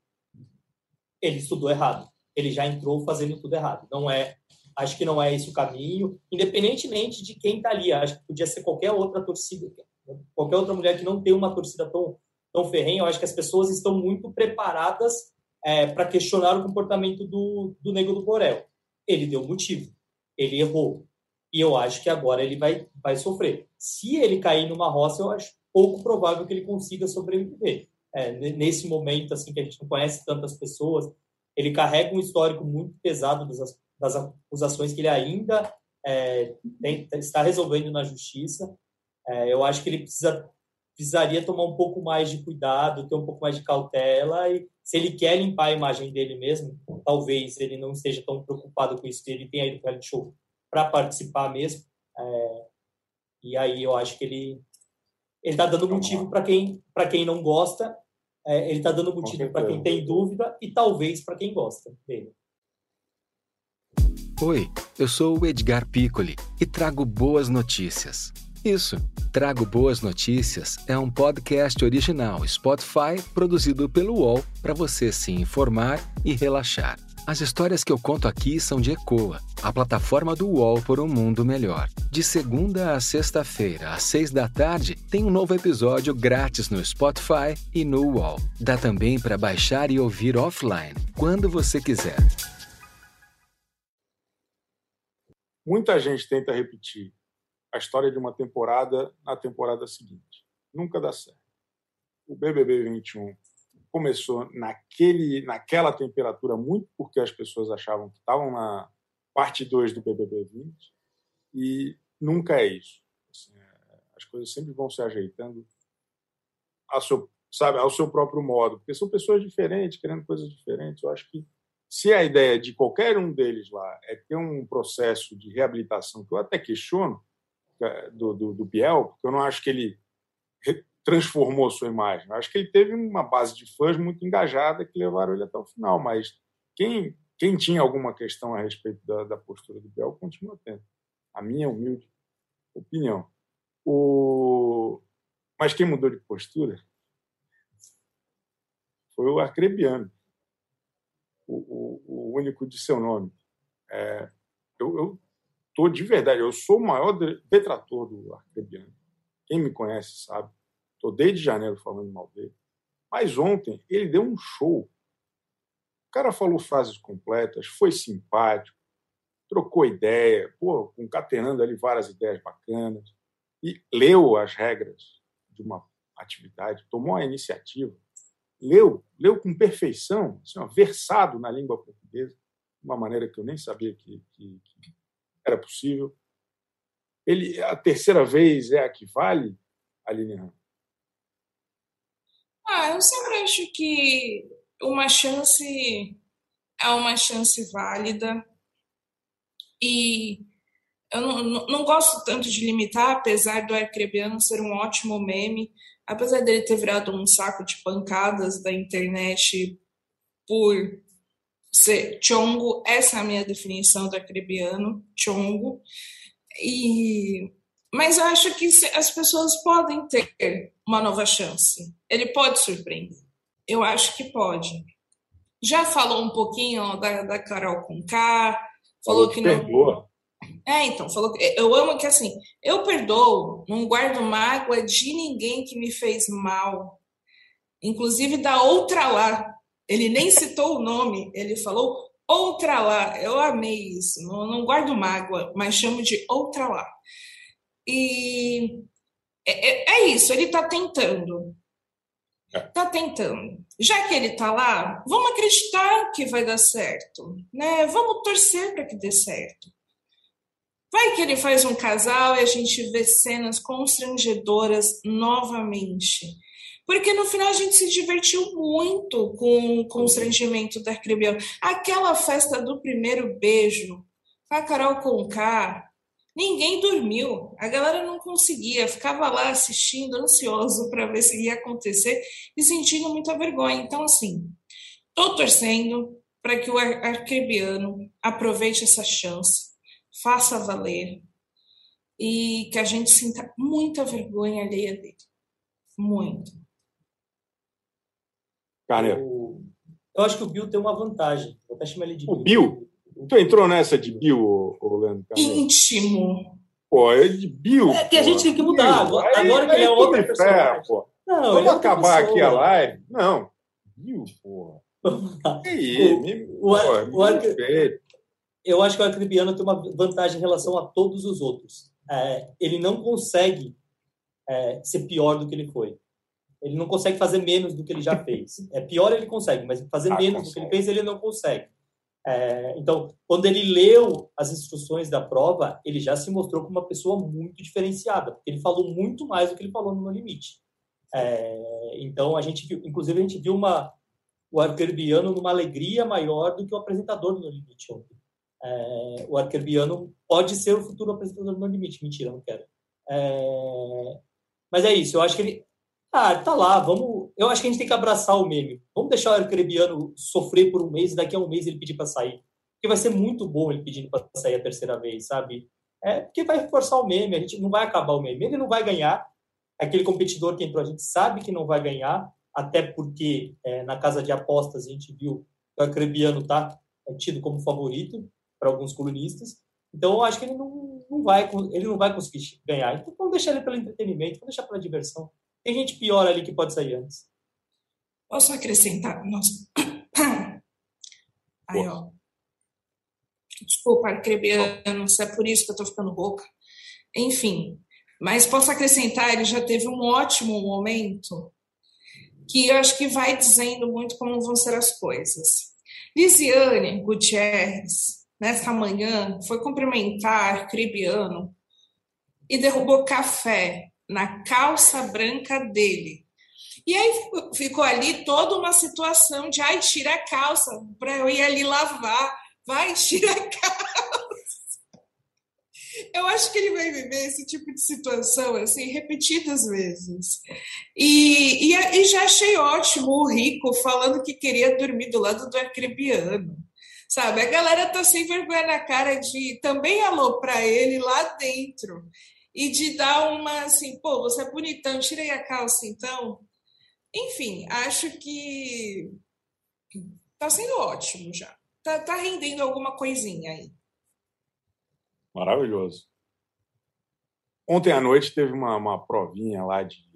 ele estudou errado. Ele já entrou fazendo tudo errado. Não é, acho que não é esse o caminho, independentemente de quem está ali. Acho que podia ser qualquer outra torcida, qualquer outra mulher que não tem uma torcida tão tão ferrenha. Eu acho que as pessoas estão muito preparadas é, para questionar o comportamento do, do Nego do Borel. Ele deu motivo, ele errou. E eu acho que agora ele vai, vai sofrer. Se ele cair numa roça, eu acho pouco provável que ele consiga sobreviver. É, nesse momento, assim, que a gente não conhece tantas pessoas, ele carrega um histórico muito pesado das, das acusações que ele ainda é, tem, está resolvendo na justiça. É, eu acho que ele precisa precisaria tomar um pouco mais de cuidado, ter um pouco mais de cautela e se ele quer limpar a imagem dele mesmo, talvez ele não esteja tão preocupado com isso, ele tenha ido para o show para participar mesmo. É, e aí eu acho que ele ele está dando motivo para quem para quem não gosta, é, ele está dando motivo para quem tem dúvida e talvez para quem gosta dele. Oi, eu sou o Edgar Piccoli e trago boas notícias. Isso, Trago Boas Notícias é um podcast original Spotify produzido pelo UOL para você se informar e relaxar. As histórias que eu conto aqui são de Ecoa, a plataforma do UOL por um mundo melhor. De segunda a sexta-feira, às seis da tarde, tem um novo episódio grátis no Spotify e no UOL. Dá também para baixar e ouvir offline, quando você quiser. Muita gente tenta repetir a história de uma temporada na temporada seguinte. Nunca dá certo. O BBB 21 começou naquele, naquela temperatura muito porque as pessoas achavam que estavam na parte 2 do BBB 20 e nunca é isso. Assim, é, as coisas sempre vão se ajeitando ao seu, sabe, ao seu próprio modo, porque são pessoas diferentes, querendo coisas diferentes. Eu acho que se a ideia de qualquer um deles lá é ter um processo de reabilitação, que eu até questiono, do, do, do Biel, porque eu não acho que ele transformou sua imagem. Acho que ele teve uma base de fãs muito engajada que levaram ele até o final. Mas quem, quem tinha alguma questão a respeito da, da postura do Biel continua tendo. A minha humilde opinião. O... Mas quem mudou de postura foi o Arcrebiano, o, o, o único de seu nome. É, eu, eu tô de verdade, eu sou o maior detrator do Arcrebiano. Quem me conhece sabe. Estou desde janeiro falando mal dele. Mas ontem ele deu um show. O cara falou frases completas, foi simpático, trocou ideia, pô, concatenando ali várias ideias bacanas, e leu as regras de uma atividade, tomou a iniciativa, leu, leu com perfeição, assim, ó, versado na língua portuguesa, de uma maneira que eu nem sabia que, que, que era possível. Ele, a terceira vez é a que vale, Aline Ram? Ah, eu sempre acho que uma chance é uma chance válida e eu não, não, gosto tanto de limitar, apesar do Arcrebiano ser um ótimo meme, apesar dele ter virado um saco de pancadas da internet por ser chongo, essa é a minha definição do acrebiano, chongo. E mas eu acho que as pessoas podem ter uma nova chance. Ele pode surpreender. Eu acho que pode. Já falou um pouquinho da, da Carol com K, falou que não. Perdoa. É, então, falou que eu amo que assim, eu perdoo, não guardo mágoa de ninguém que me fez mal, inclusive da outra lá, ele nem citou o nome, ele falou outra lá. Eu amei isso. Não, não guardo mágoa, mas chamo de outra lá. E é, é, é isso, ele está tentando. Está tentando. Já que ele está lá, vamos acreditar que vai dar certo. Né? Vamos torcer para que dê certo. Vai que ele faz um casal e a gente vê cenas constrangedoras novamente. Porque no final a gente se divertiu muito com o constrangimento da Arcrebiano. Aquela festa do primeiro beijo com a Carol Conká, ninguém dormiu. A galera não conseguia, ficava lá assistindo, ansioso para ver se ia acontecer e sentindo muita vergonha. Então, assim, estou torcendo para que o arcrebiano aproveite essa chance, faça valer e que a gente sinta muita vergonha alheia dele. Muito. Eu, eu acho que o Bill tem uma vantagem. Vou até chamar ele de Bill. O Bill? Tu entrou nessa de Bill, Leandro? Íntimo. Pô, é de Bill. É que a gente tem que mudar. Bill. Agora, aí, agora que ele é outra pessoa. Fé, pô. Não, Vamos é acabar aqui a live? Não. Bill, porra. o, o, o, o Eu acho que o Arcribiano tem uma vantagem em relação a todos os outros. É, ele não consegue é, ser pior do que ele foi. Ele não consegue fazer menos do que ele já fez. É pior ele consegue, mas fazer ah, menos consegue. do que ele fez ele não consegue. É, então, quando ele leu as instruções da prova, ele já se mostrou como uma pessoa muito diferenciada, porque ele falou muito mais do que ele falou no limite. É, então, a gente viu, inclusive, a gente viu uma, o arquerbiano numa alegria maior do que o apresentador do No Limite ontem. É, o arquerbiano pode ser o futuro apresentador do No Limite. Mentira, não quero. É, mas é isso, eu acho que ele. Ah, tá lá, vamos. Eu acho que a gente tem que abraçar o meme. Vamos deixar o arquerbiano sofrer por um mês e daqui a um mês ele pedir para sair. Porque vai ser muito bom ele pedindo para sair a terceira vez, sabe? É porque vai reforçar o meme, a gente não vai acabar o meme. Ele não vai ganhar. Aquele competidor que entrou, a gente sabe que não vai ganhar até porque é, na casa de apostas a gente viu que o Acrebiano está é, tido como favorito para alguns colunistas. Então, eu acho que ele não, não, vai, ele não vai conseguir ganhar. Então, vamos deixar ele pelo entretenimento, vamos deixar pela diversão. Tem gente pior ali que pode sair antes. Posso acrescentar? Nossa. Aí, ó. Desculpa, Arcrebiano, se é por isso que eu estou ficando rouca. Enfim, mas posso acrescentar, ele já teve um ótimo momento que eu acho que vai dizendo muito como vão ser as coisas. Lisiane Gutierrez, nessa manhã, foi cumprimentar Cribiano e derrubou café na calça branca dele. E aí ficou ali toda uma situação de ai, tira a calça para eu ir ali lavar. Vai, tira a calça. Eu acho que ele vai viver esse tipo de situação assim repetidas vezes. E, e, e já achei ótimo o Rico falando que queria dormir do lado do arcrebiano. Sabe, a galera tá sem vergonha na cara de também alô para ele lá dentro e de dar uma assim, pô, você é bonitão, tirei a calça então. Enfim, acho que tá sendo ótimo já. Tá, tá rendendo alguma coisinha aí. Maravilhoso. Ontem à noite teve uma, uma provinha lá de.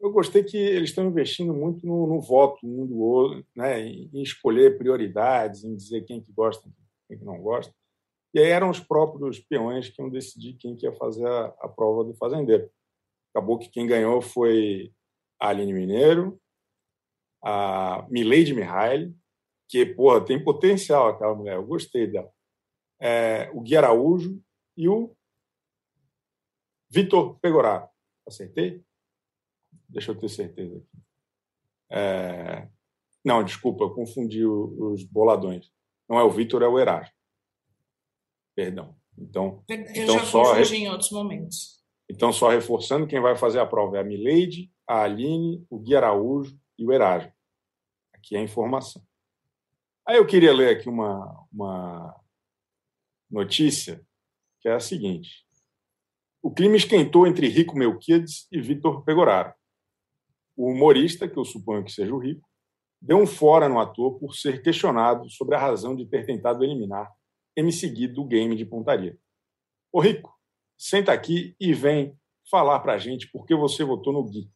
Eu gostei que eles estão investindo muito no, no voto um do outro, né? Em, escolher prioridades, em dizer quem que gosta e quem que não gosta. E aí eram os próprios peões que iam decidir quem que ia fazer a, a prova do fazendeiro. Acabou que quem ganhou foi a Aline Mineiro, a Mileide Mihaly, que, porra, tem potencial aquela mulher, eu gostei dela é, o Gui Araújo e o Vitor Pegoraro. Acertei? Deixa eu ter certeza aqui. É... Não, desculpa, eu confundi os boladões. Não é o Vitor, é o Erasmo. Perdão. Então, eu então já só confundi em outros momentos. Então, só reforçando, quem vai fazer a prova é a Mileide, a Aline, o Gui Araújo e o Erasmo. Aqui é a informação. Aí eu queria ler aqui uma, uma notícia, que é a seguinte. O clima esquentou entre Rico Melquiades e Vitor Pegoraro. O humorista, que eu suponho que seja o Rico, deu um fora no ator por ser questionado sobre a razão de ter tentado eliminar MC Gui do game de pontaria. Ô Rico, senta aqui e vem falar pra gente por que você votou no Gui.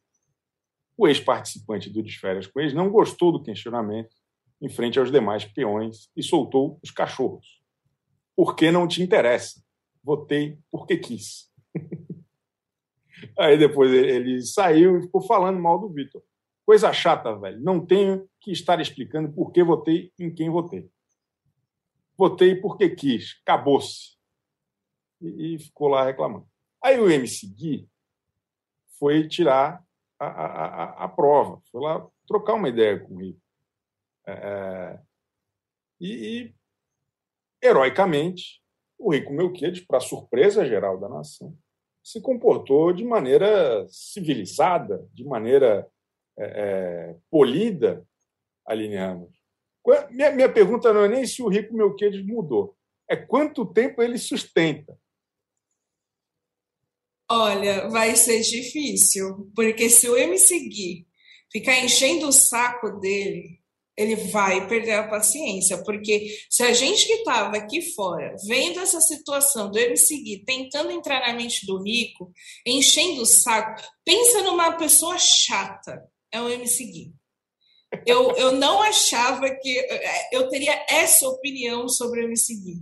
O ex-participante do Desférias com ex não gostou do questionamento em frente aos demais peões e soltou os cachorros porque não te interessa. Votei porque quis. Aí depois ele saiu e ficou falando mal do Vitor. Coisa chata, velho. Não tenho que estar explicando por que votei em quem votei. Votei porque quis. Acabou-se. e, e ficou lá reclamando. Aí o MC Gui foi tirar a, a, a, a prova, foi lá trocar uma ideia com Rico. É, é e, e, heroicamente, o Rico Melquiades, para surpresa geral da nação, se comportou de maneira civilizada, de maneira é, é, polida, Aline Ramos. Minha, minha pergunta não é nem se o Rico Melquiades mudou, é quanto tempo ele sustenta. Olha, vai ser difícil, porque se o MC Gui ficar enchendo o saco dele, ele vai perder a paciência, porque se a gente que estava aqui fora, vendo essa situação do MC Gui, tentando entrar na mente do rico, enchendo o saco, pensa numa pessoa chata, é o MC Gui. Eu, eu não achava que eu teria essa opinião sobre o MC Gui.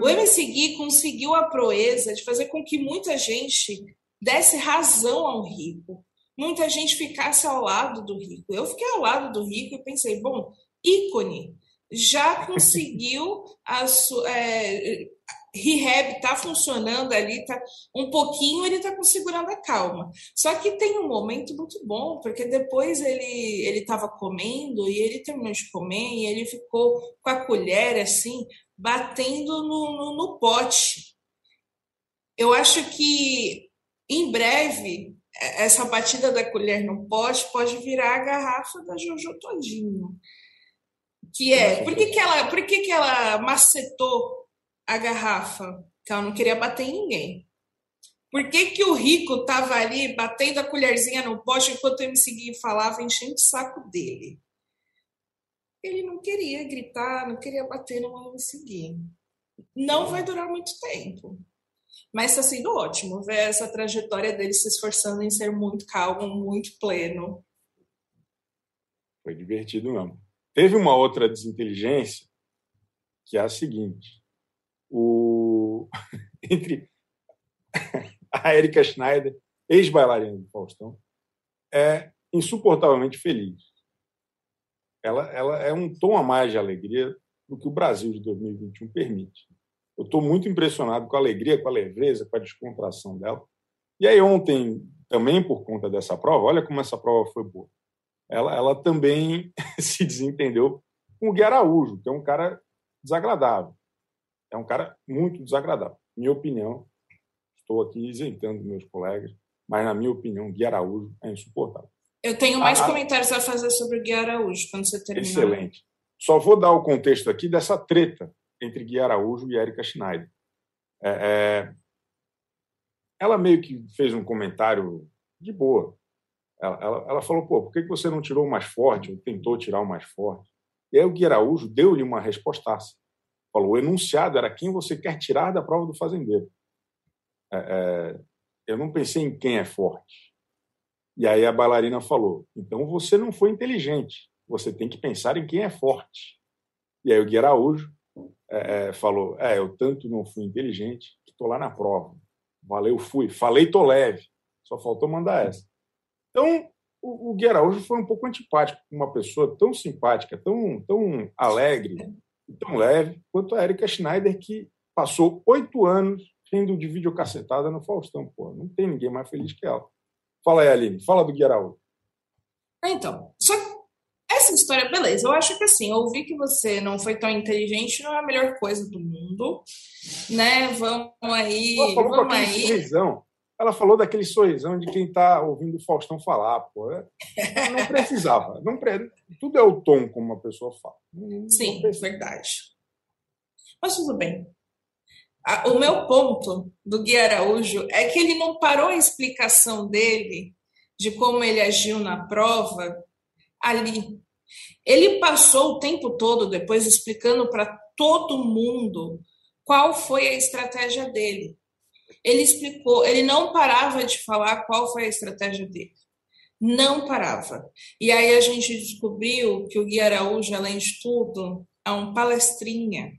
O MC Gui conseguiu a proeza de fazer com que muita gente desse razão ao rico. Muita gente ficasse ao lado do rico. Eu fiquei ao lado do rico e pensei, bom, ícone, já conseguiu a é, rehab está funcionando ali, tá um pouquinho ele está segurando a calma. Só que tem um momento muito bom, porque depois ele ele estava comendo e ele terminou de comer e ele ficou com a colher assim batendo no, no, no pote. Eu acho que em breve essa batida da colher no pote pode virar a garrafa da Jojo todinho. Que é, por que, que ela, por que, que ela macetou a garrafa? Que ela não queria bater em ninguém. Por que, que o rico estava ali batendo a colherzinha no pote enquanto eu me seguia e falava, enchendo o saco dele? ele não queria gritar, não queria bater no me seguir. Não vai durar muito tempo. Mas está sendo ótimo ver essa trajetória dele se esforçando em ser muito calmo, muito pleno. Foi divertido mesmo. Teve uma outra desinteligência que é a seguinte: o entre a Erika Schneider, ex-bailarina do Faustão, é insuportavelmente feliz ela, ela é um tom a mais de alegria do que o Brasil de 2021 permite. Eu estou muito impressionado com a alegria, com a leveza, com a descontração dela. E aí ontem, também por conta dessa prova, olha como essa prova foi boa. Ela, ela também se desentendeu com o Gui Araújo, que é um cara desagradável. É um cara muito desagradável. Minha opinião, estou aqui isentando meus colegas, mas na minha opinião, Gui Araújo é insuportável. Eu tenho mais ah, comentários a fazer sobre o Gui Araújo quando você terminar. Excelente. Só vou dar o contexto aqui dessa treta entre Gui Araújo e Erika Schneider. É, é... Ela meio que fez um comentário de boa. Ela, ela, ela falou: pô, por que você não tirou o mais forte? Ou tentou tirar o mais forte? E aí o Gui Araújo deu-lhe uma respostaça. Falou: o enunciado era quem você quer tirar da prova do fazendeiro. É, é eu não pensei em quem é forte. E aí a bailarina falou: então você não foi inteligente, você tem que pensar em quem é forte. E aí o Gui Araújo é, é falou: é, eu tanto não fui inteligente que estou lá na prova. Valeu, fui. Falei, tô leve. Só faltou mandar essa. Então, o, o Gui Araújo foi um pouco antipático uma pessoa tão simpática, tão, tão alegre, tão leve, quanto a Erika Schneider, que passou oito anos rindo de videocassetada no Faustão. Pô, não tem ninguém mais feliz que ela. Fala aí, Aline. Fala do Guiaraú. Então, só essa história, beleza. Eu acho que assim, ouvir que você não foi tão inteligente não é a melhor coisa do mundo, né? Vamos aí, Ela falou vamos com aí. Sorrisão. Ela falou daquele sorrisão de quem está ouvindo o Faustão falar, pô. É, não precisava. Não pre... Tudo é o tom como uma pessoa fala. Não Sim, verdade. Mas tudo bem o meu ponto do Gui Araújo é que ele não parou a explicação dele de como ele agiu na prova ali. Ele passou o tempo todo depois explicando para todo mundo qual foi a estratégia dele. Ele explicou, ele não parava de falar qual foi a estratégia dele. Não parava. E aí a gente descobriu que o Gui Araújo, além de tudo, é um palestrinha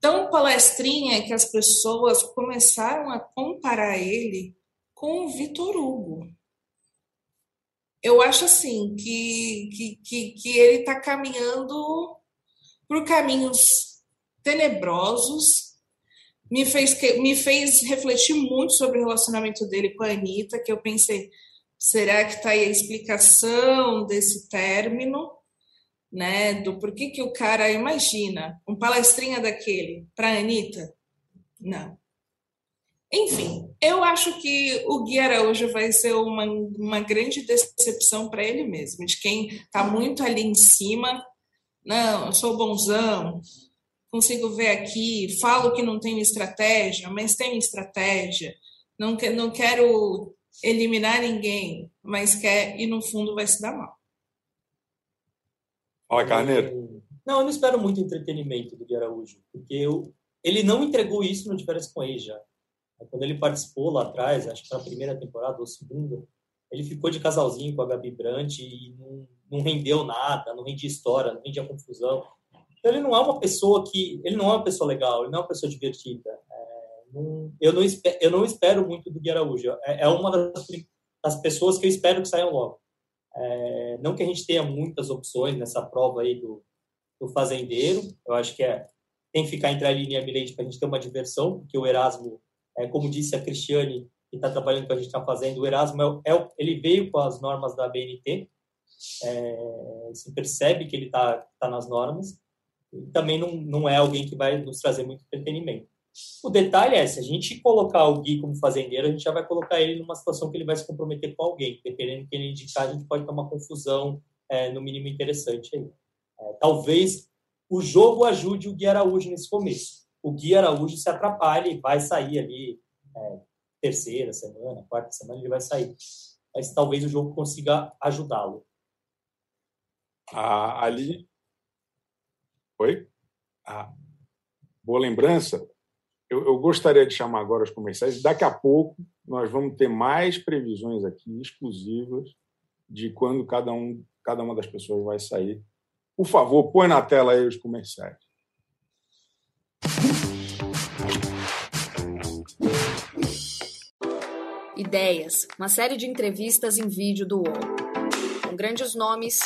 tão palestrinha que as pessoas começaram a comparar ele com o Vitor Hugo. Eu acho assim que, que, que, que ele está caminhando por caminhos tenebrosos, me fez, me fez refletir muito sobre o relacionamento dele com a Anitta, que eu pensei, será que está aí a explicação desse término? Né, do porquê que o cara imagina um palestrinha daquele para a Anitta? Não. Enfim, eu acho que o Gui Araújo vai ser uma, uma grande decepção para ele mesmo, de quem está muito ali em cima. Não, eu sou bonzão, consigo ver aqui, falo que não tenho estratégia, mas tenho estratégia, não, que, não quero eliminar ninguém, mas quer e no fundo vai se dar mal. Olha, Carneiro. Não, eu não espero muito entretenimento do Gui Araújo, porque eu, ele não entregou isso no Diferença com já. Quando ele participou lá atrás, acho que na primeira temporada ou segunda, ele ficou de casalzinho com a Gabi Brandt e não, não rendeu nada, não rendia história, não rendia confusão. Então, ele não é uma pessoa que. Ele não é uma pessoa legal, ele não é uma pessoa divertida. É, não, eu, não espero, eu não espero muito do Gui Araújo. É, é uma das, das, pessoas que eu espero que saiam logo. É, não que a gente tenha muitas opções nessa prova aí do, do fazendeiro. Eu acho que é, tem que ficar entre a linha e para a gente ter uma diversão, porque o Erasmo, é, como disse a Cristiane, que está trabalhando com a gente está fazendo, o Erasmo é, é, ele veio com as normas da BNT, é, se percebe que ele está tá nas normas, também não, não é alguém que vai nos trazer muito entretenimento. O detalhe é, se a gente colocar o Gui como fazendeiro, a gente já vai colocar ele numa situação que ele vai se comprometer com alguém. Dependendo do que ele indicar, a gente pode ter uma confusão, é, no mínimo, interessante aí. É, talvez o jogo ajude o Gui Araújo nesse começo. O Gui Araújo se atrapalha e vai sair ali é, terceira semana, quarta semana, ele vai sair. Mas talvez o jogo consiga ajudá-lo. Ah, ali Oi? Ah, boa lembrança. Eu, eu, gostaria de chamar agora os comerciais. Daqui a pouco nós vamos ter mais previsões aqui exclusivas de quando cada um, cada uma das pessoas vai sair. Por favor, põe na tela aí os comerciais. Ideias, uma série de entrevistas em vídeo do UOL, com grandes nomes,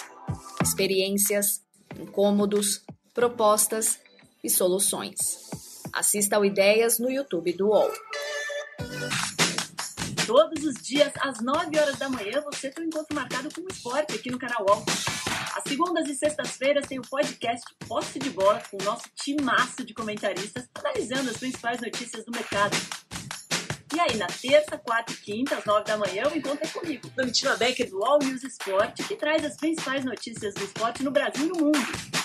experiências, incômodos propostas e soluções. Assista ao Ideias no YouTube do UOL. Todos os dias, às 9 horas da manhã, você tem um encontro marcado com o esporte aqui no canal UOL. Às segundas e sextas-feiras tem o podcast Posse de Bola com o nosso timaço de comentaristas analisando as principais notícias do mercado. E aí, na terça, quarta e quinta, às nove da manhã, o encontro é comigo, Domitila Becker do All News Esporte, que traz as principais notícias do esporte no Brasil e no mundo.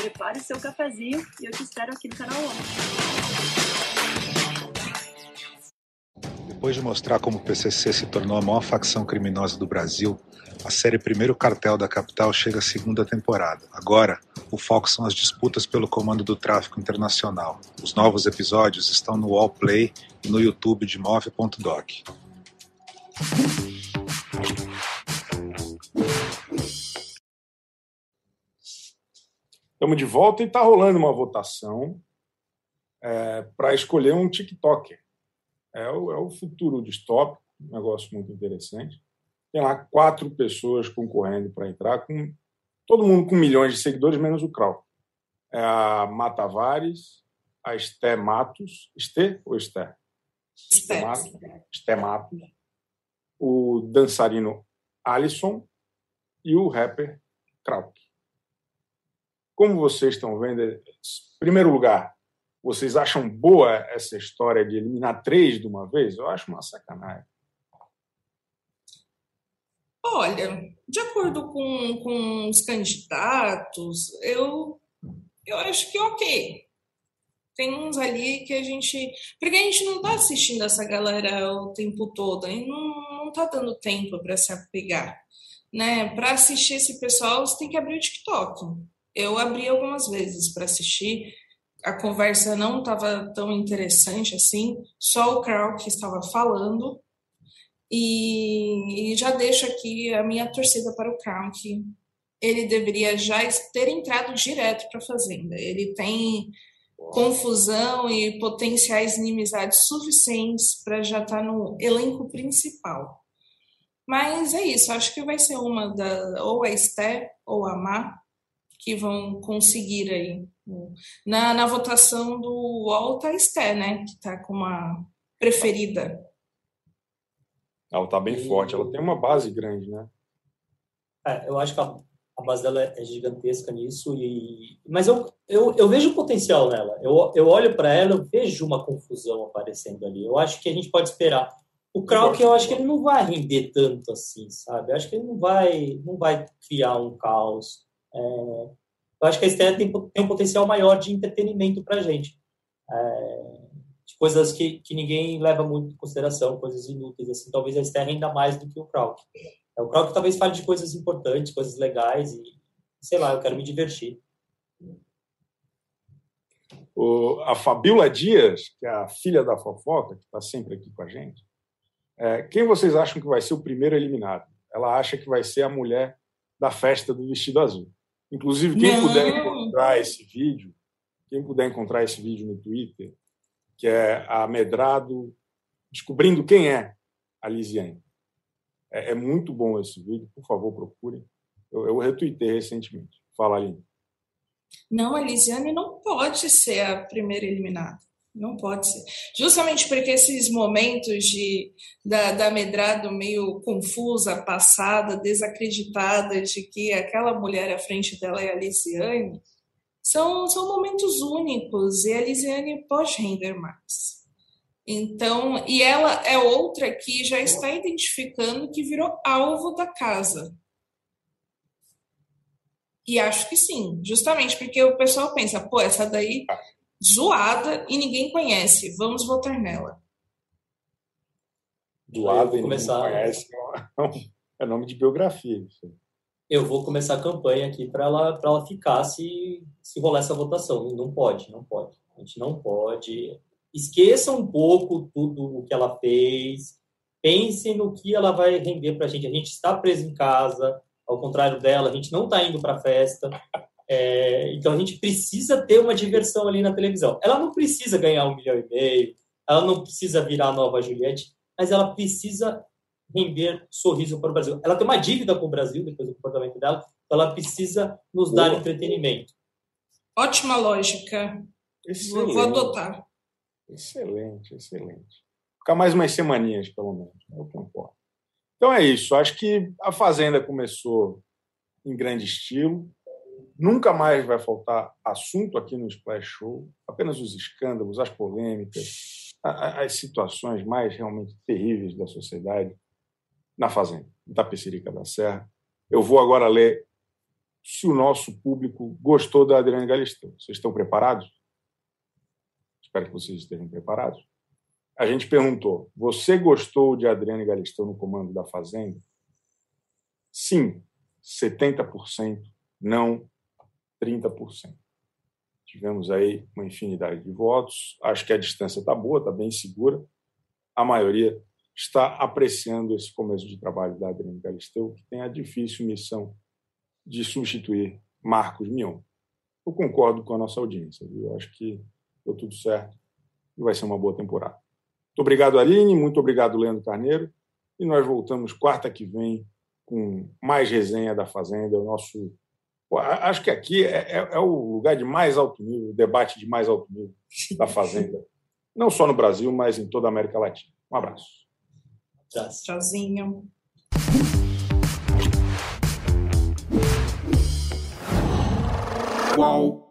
Prepare seu cafezinho e eu te espero aqui no canal 11. Depois de mostrar como o PCC se tornou a maior facção criminosa do Brasil, a série Primeiro Cartel da Capital chega à segunda temporada. Agora, o foco são as disputas pelo comando do tráfico internacional. Os novos episódios estão no Wallplay e no YouTube de Move.doc. Estamos de volta e está rolando uma votação é, para escolher um TikToker. É o, é o futuro distópico, um negócio muito interessante. Tem lá quatro pessoas concorrendo para entrar, com todo mundo com milhões de seguidores, menos o Krau. É a Matavares, a Esté Matos. Esté ou Esté? Esté Matos. Esté Matos. O dançarino Alisson e o rapper Krauk. Como vocês estão vendo, em primeiro lugar, vocês acham boa essa história de eliminar três de uma vez? Eu acho uma sacanagem. Olha, de acordo com, com os candidatos, eu, eu acho que ok. Tem uns ali que a gente. Porque a gente não está assistindo essa galera o tempo todo, e não, não tá dando tempo para se apegar. Né? Para assistir esse pessoal, você tem que abrir o TikTok eu abri algumas vezes para assistir. A conversa não estava tão interessante assim, só o Carl que estava falando. E, e, já deixo aqui a minha torcida para o Carl, que ele deveria já ter entrado direto para a Fazenda. Ele tem confusão e potenciais inimizades suficientes para já estar tá no elenco principal. Mas é isso, acho que vai ser uma da ou a Esté ou a Má que vão conseguir aí Na, na votação do UOL tá Esté, né? Que tá com uma preferida. Ela tá bem forte, ela tem uma base grande, né? É, eu acho que a, a base dela é gigantesca nisso, e mas eu, eu, eu vejo potencial nela. Eu, eu olho para ela, eu vejo uma confusão aparecendo ali. Eu acho que a gente pode esperar. O Krauk, eu acho que ele não vai render tanto assim, sabe? Eu acho que ele não vai, não vai criar um caos. É, eu acho que a Esther tem, tem um potencial maior de entretenimento para a gente. É, de coisas que, que ninguém leva muito em consideração, coisas inúteis. Assim, talvez a Esther renda mais do que o Krauk. É, o Krauk talvez fale de coisas importantes, coisas legais e, sei lá, eu quero me divertir. O, a Fabiola Dias, que é a filha da fofoca, que está sempre aqui com a gente, é, quem vocês acham que vai ser o primeiro eliminado? Ela acha que vai ser a mulher da festa do vestido azul. Inclusive, quem Não. puder encontrar esse vídeo, quem puder encontrar esse vídeo no Twitter, que é a Medrado descobrindo quem é a Lisiane. É, é, muito bom esse vídeo, por favor, procurem. Eu, eu retuitei recentemente. Fala, Aline. Não, a Lisiane não pode ser a primeira eliminada. Não pode ser. Justamente porque esses momentos de, da, da meio confusa, passada, desacreditada de que aquela mulher à frente dela é a Lisiane, são, são momentos únicos e a Lisiane pode render mais. Então, e ela é outra que já está identificando que virou alvo da casa. E acho que sim, justamente porque o pessoal pensa, pô, essa daí zoada e ninguém conhece. Vamos votar nela. Zoada e começar... ninguém conhece. É nome de biografia. Isso. Eu vou começar a campanha aqui para ela, ela ficar se, se rolar essa votação. Não pode, não pode. A gente não pode. Esqueça um pouco tudo o que ela fez. Pense no que ela vai render para a gente. A gente está preso em casa, ao contrário dela, a gente não está indo para a festa. É, então a gente precisa ter uma diversão ali na televisão. Ela não precisa ganhar um milhão e meio, ela não precisa virar a nova Juliette, mas ela precisa render sorriso para o Brasil. Ela tem uma dívida com o Brasil depois do comportamento dela, então ela precisa nos dar Boa. entretenimento. Ótima lógica. Excelente. Vou adotar. Excelente, excelente. Ficar mais umas semaninhas, pelo menos. Né? Eu concordo. Então é isso. Acho que a Fazenda começou em grande estilo. Nunca mais vai faltar assunto aqui no Splash Show, apenas os escândalos, as polêmicas, as situações mais realmente terríveis da sociedade na Fazenda, da Tapecerica da Serra. Eu vou agora ler se o nosso público gostou da Adriane Galisteu. Vocês estão preparados? Espero que vocês estejam preparados. A gente perguntou: você gostou de Adriane Galisteu no comando da Fazenda? Sim, 70%. Não, 30%. Tivemos aí uma infinidade de votos. Acho que a distância está boa, está bem segura. A maioria está apreciando esse começo de trabalho da Adriane Galisteu, que tem a difícil missão de substituir Marcos Mion. Eu concordo com a nossa audiência, viu? Eu acho que deu tudo certo e vai ser uma boa temporada. Muito obrigado, Aline, muito obrigado, Leandro Carneiro, e nós voltamos quarta que vem com mais resenha da Fazenda, o nosso Acho que aqui é, é, é, o lugar de mais alto nível, o debate de mais alto nível da Fazenda. Não só no Brasil, mas em toda a América Latina. Um abraço. Tchau. Tchauzinho. Qual?